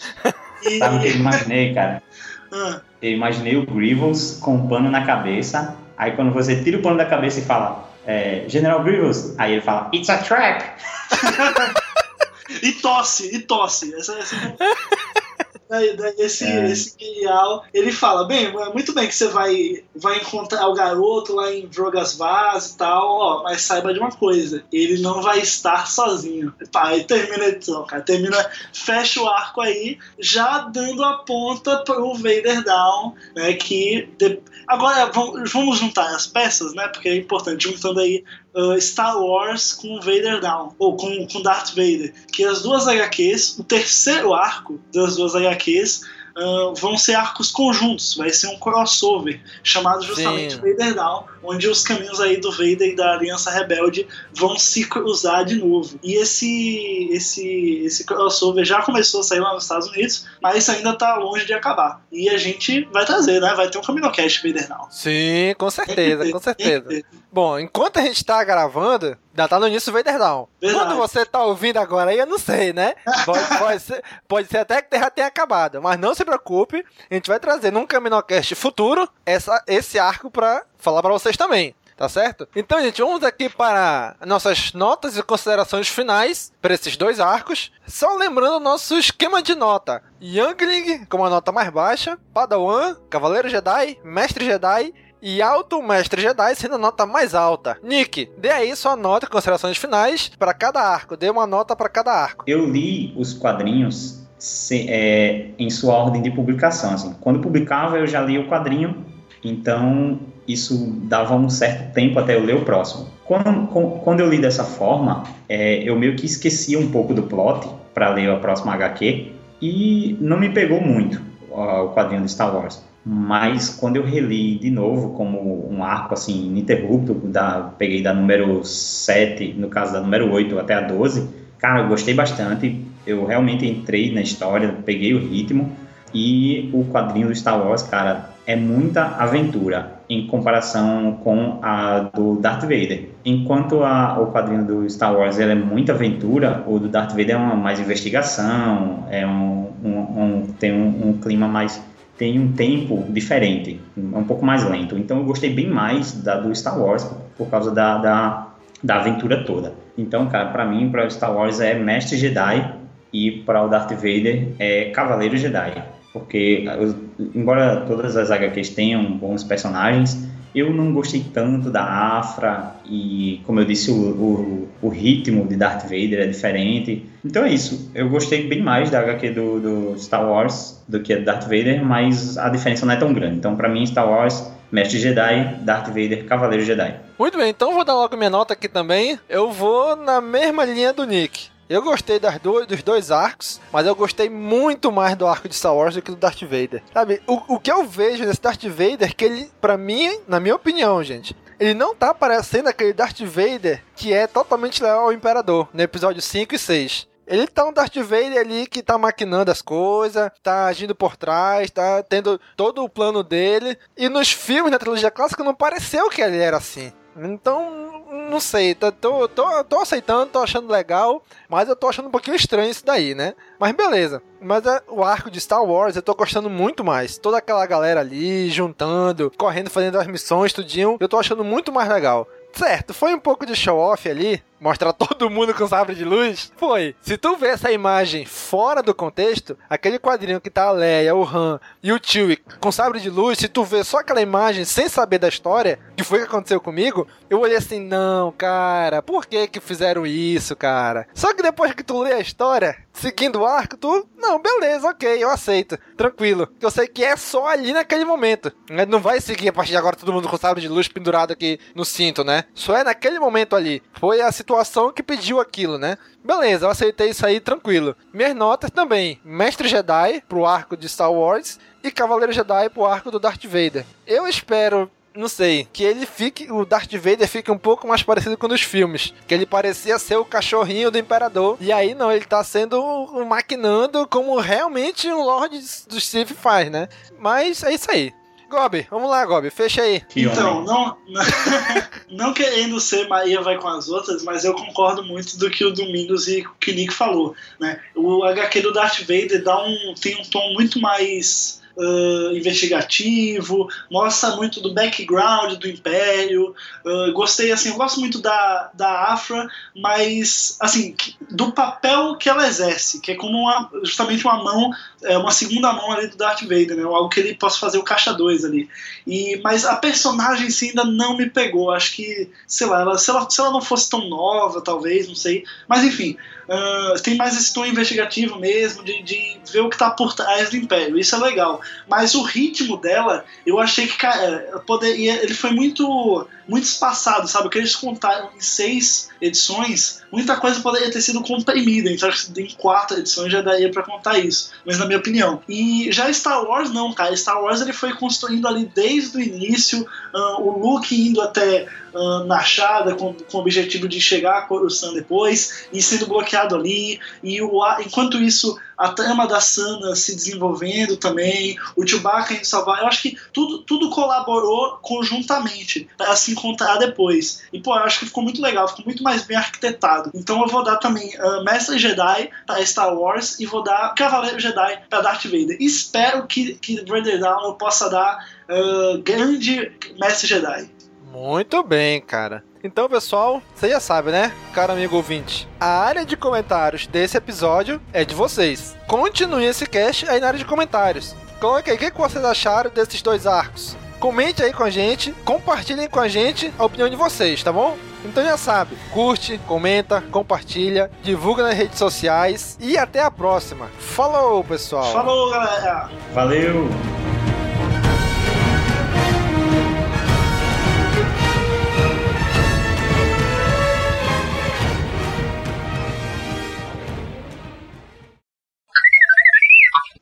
E, Sabe o que eu imaginei, cara? Ah, Eu imaginei o Grievous com um pano na cabeça. Aí quando você tira o pano da cabeça e fala, é, General Grievous, aí ele fala, It's a trap! e tosse, e tosse. Essa, essa... Daí, daí esse, É. esse Imperial, ele fala, bem, é muito bem que você vai, vai encontrar o garoto lá em Drogas Vaz e tal, ó, mas saiba de uma coisa, ele não vai estar sozinho. Pá, aí termina a edição, cara, termina, fecha o arco aí, já dando a ponta pro Vader Down, né, que... de- Agora, vamos juntar as peças, né, porque é importante, juntando aí uh, Star Wars com Vader Down, ou com, com Darth Vader, que as duas HQs, o terceiro arco das duas HQs, uh, vão ser arcos conjuntos, vai ser um crossover chamado justamente Sim. Vader Down, onde os caminhos aí do Vader e da Aliança Rebelde vão se cruzar de novo. E esse esse esse crossover já começou a sair lá nos Estados Unidos, mas ainda tá longe de acabar. E a gente vai trazer, né? Vai ter um Caminocast Vader Down. Sim, com certeza, com certeza. Bom, enquanto a gente tá gravando, já tá no início do Vader Down. Verdade. Quando você tá ouvindo agora aí, eu não sei, né? Pode, pode ser, pode ser até que já tenha acabado, mas não se preocupe, a gente vai trazer num Caminocast futuro essa, esse arco pra falar pra vocês também. Tá certo? Então, gente, vamos aqui para nossas notas e considerações finais para esses dois arcos. Só lembrando o nosso esquema de nota: Youngling com a nota mais baixa, Padawan, Cavaleiro Jedi, Mestre Jedi e Alto Mestre Jedi sendo a nota mais alta. Nick, dê aí sua nota considerações finais para cada arco. Dê uma nota para cada arco. Eu li os quadrinhos se- é, em sua ordem de publicação. Assim. Quando publicava, eu já lia o quadrinho, então isso dava um certo tempo até eu ler o próximo. Quando, quando eu li dessa forma, é, eu meio que esquecia um pouco do plot para ler a próxima HQ e não me pegou muito ó, o quadrinho de Star Wars. Mas quando eu reli de novo, como um arco assim, ininterrupto, da, peguei da número 7, no caso da número 8 até a 12, cara, eu gostei bastante. Eu realmente entrei na história, peguei o ritmo. E o quadrinho do Star Wars, cara, é muita aventura em comparação com a do Darth Vader. Enquanto a, o quadrinho do Star Wars é muita aventura, o do Darth Vader é uma mais investigação, é um, um- um- tem um, um clima mais tem um tempo diferente, é um pouco mais lento. Então eu gostei bem mais da do Star Wars por causa da, da, da aventura toda. Então, cara, pra mim, para Star Wars é Mestre Jedi e para o Darth Vader é Cavaleiro Jedi. Porque, embora todas as HQs tenham bons personagens, eu não gostei tanto da Afra e, como eu disse, o, o, o ritmo de Darth Vader é diferente. Então é isso. Eu gostei bem mais da HQ do, do Star Wars do que a do Darth Vader, mas a diferença não é tão grande. Então, pra mim, Star Wars, Mestre Jedi, Darth Vader, Cavaleiro Jedi. Muito bem, então vou dar logo minha nota aqui também. Eu vou na mesma linha do Nick. Eu gostei das do- dos dois arcos, mas eu gostei muito mais do arco de Star Wars do que do Darth Vader. Sabe, o, o que eu vejo nesse Darth Vader, que ele, pra mim, na minha opinião, gente, ele não tá parecendo aquele Darth Vader que é totalmente leal ao Imperador, no episódio 5 e 6. Ele tá um Darth Vader ali que tá maquinando as coisas, tá agindo por trás, tá tendo todo o plano dele. E nos filmes da trilogia clássica não pareceu que ele era assim. Então, não sei, tô, tô, tô, tô aceitando, tô achando legal, mas eu tô achando um pouquinho estranho isso daí, né? Mas beleza. Mas é, o arco de Star Wars eu tô gostando muito mais. Toda aquela galera ali, juntando, correndo, fazendo as missões, tudinho, eu tô achando muito mais legal. Certo, foi um pouco de show-off ali, mostrar todo mundo com sabre de luz. Foi. Se tu vê essa imagem fora do contexto, aquele quadrinho que tá a Leia, o Han e o Chewie com sabre de luz, se tu vê só aquela imagem sem saber da história, que foi o que aconteceu comigo, eu olhei assim, não, cara, por que que fizeram isso, cara? Só que depois que tu lê a história, seguindo o arco, tu, não, beleza, ok, eu aceito, tranquilo. Eu sei que é só ali naquele momento. Não vai seguir a partir de agora todo mundo com sabre de luz pendurado aqui no cinto, né? Só é naquele momento ali. Foi a situação que pediu aquilo, né? Beleza, eu aceitei isso aí tranquilo. Minhas notas também: Mestre Jedi pro arco de Star Wars e Cavaleiro Jedi pro arco do Darth Vader. Eu espero não sei, que ele fique, o Darth Vader fique um pouco mais parecido com nos filmes, que ele parecia ser o cachorrinho do Imperador, e aí não, ele tá sendo um- maquinando como realmente um Lorde do Sith faz, né? Mas é isso aí. Gobi, vamos lá, Gobi, fecha aí. Então, não, não querendo ser Maria vai com as outras, mas eu concordo muito do que o Domingos e o que o Nick falou. Né? O HQ do Darth Vader dá um, tem um tom muito mais ah, investigativo, mostra muito do background do Império. ah, gostei, assim, eu gosto muito da, da Afra, mas, assim, que- do papel que ela exerce, que é como uma, justamente uma mão, é uma segunda mão ali do Darth Vader, né? Algo que ele possa fazer o caixa 2 ali. E, mas a personagem em si ainda não me pegou. Acho que, sei lá, ela- se, ela, se ela não fosse tão nova, talvez, não sei. Mas enfim, ah, tem mais esse tom investigativo mesmo, de, de ver o que tá por trás do Império. Isso é legal. Mas o ritmo dela, eu achei que cara, ele foi muito, muito espaçado, sabe? O que eles contaram em seis edições, muita coisa poderia ter sido comprimida. Então, acho que em quatro edições já daria pra contar isso. Mas na minha opinião. E já Star Wars não, cara. Star Wars ele foi construindo ali desde o início, uh, o Luke indo até uh, na Chada com, com o objetivo de chegar a Coruscant depois e sendo bloqueado ali. E o, enquanto isso, a trama da Sana se desenvolvendo também, o Chewbacca indo salvar. Eu acho que tudo, tudo colaborou conjuntamente para se encontrar depois. E pô, eu acho que ficou muito legal, ficou muito mais bem arquitetado. Então eu vou dar também uh, Mestre Jedi para Star Wars e vou dar Cavaleiro Jedi para Darth Vader. Espero que, que Vader Down possa dar uh, grande Mestre Jedi. Muito bem, cara. Então, pessoal, você já sabe, né? Caro amigo ouvinte, a área de comentários desse episódio é de vocês. Continue esse cast aí na área de comentários. Coloque aí o que vocês acharam desses dois arcos. Comente aí com a gente, compartilhem com a gente a opinião de vocês, tá bom? Então já sabe, curte, comenta, compartilha, divulga nas redes sociais e até a próxima. Falou, pessoal. Falou, galera. Valeu.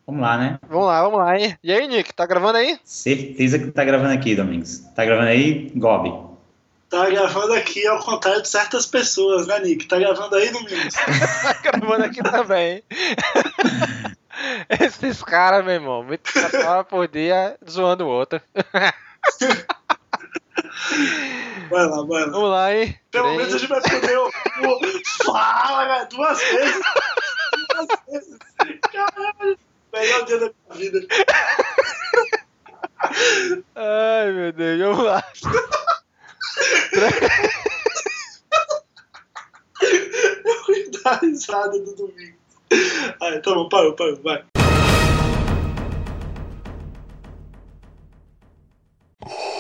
Vamos lá, né? Vamos lá, vamos lá, hein? E aí, Nick, tá gravando aí? Certeza que tá gravando aqui, Domingos. Tá gravando aí, Gobi? Tá gravando aqui ao contrário de certas pessoas, né, Nick? Tá gravando aí, Domingos? tá gravando aqui também. Esses caras, meu irmão, muito hora por dia zoando o outro. Vai lá, vai lá. Vamos lá, hein? Pelo Três. menos a gente vai poder o. Fala, cara, duas vezes. Duas vezes. Caralho. Melhor dia da minha vida. Ai, meu Deus, vamos lá. Eu fui dar risada do domingo. Ai, tá bom, parou, parou, vai. you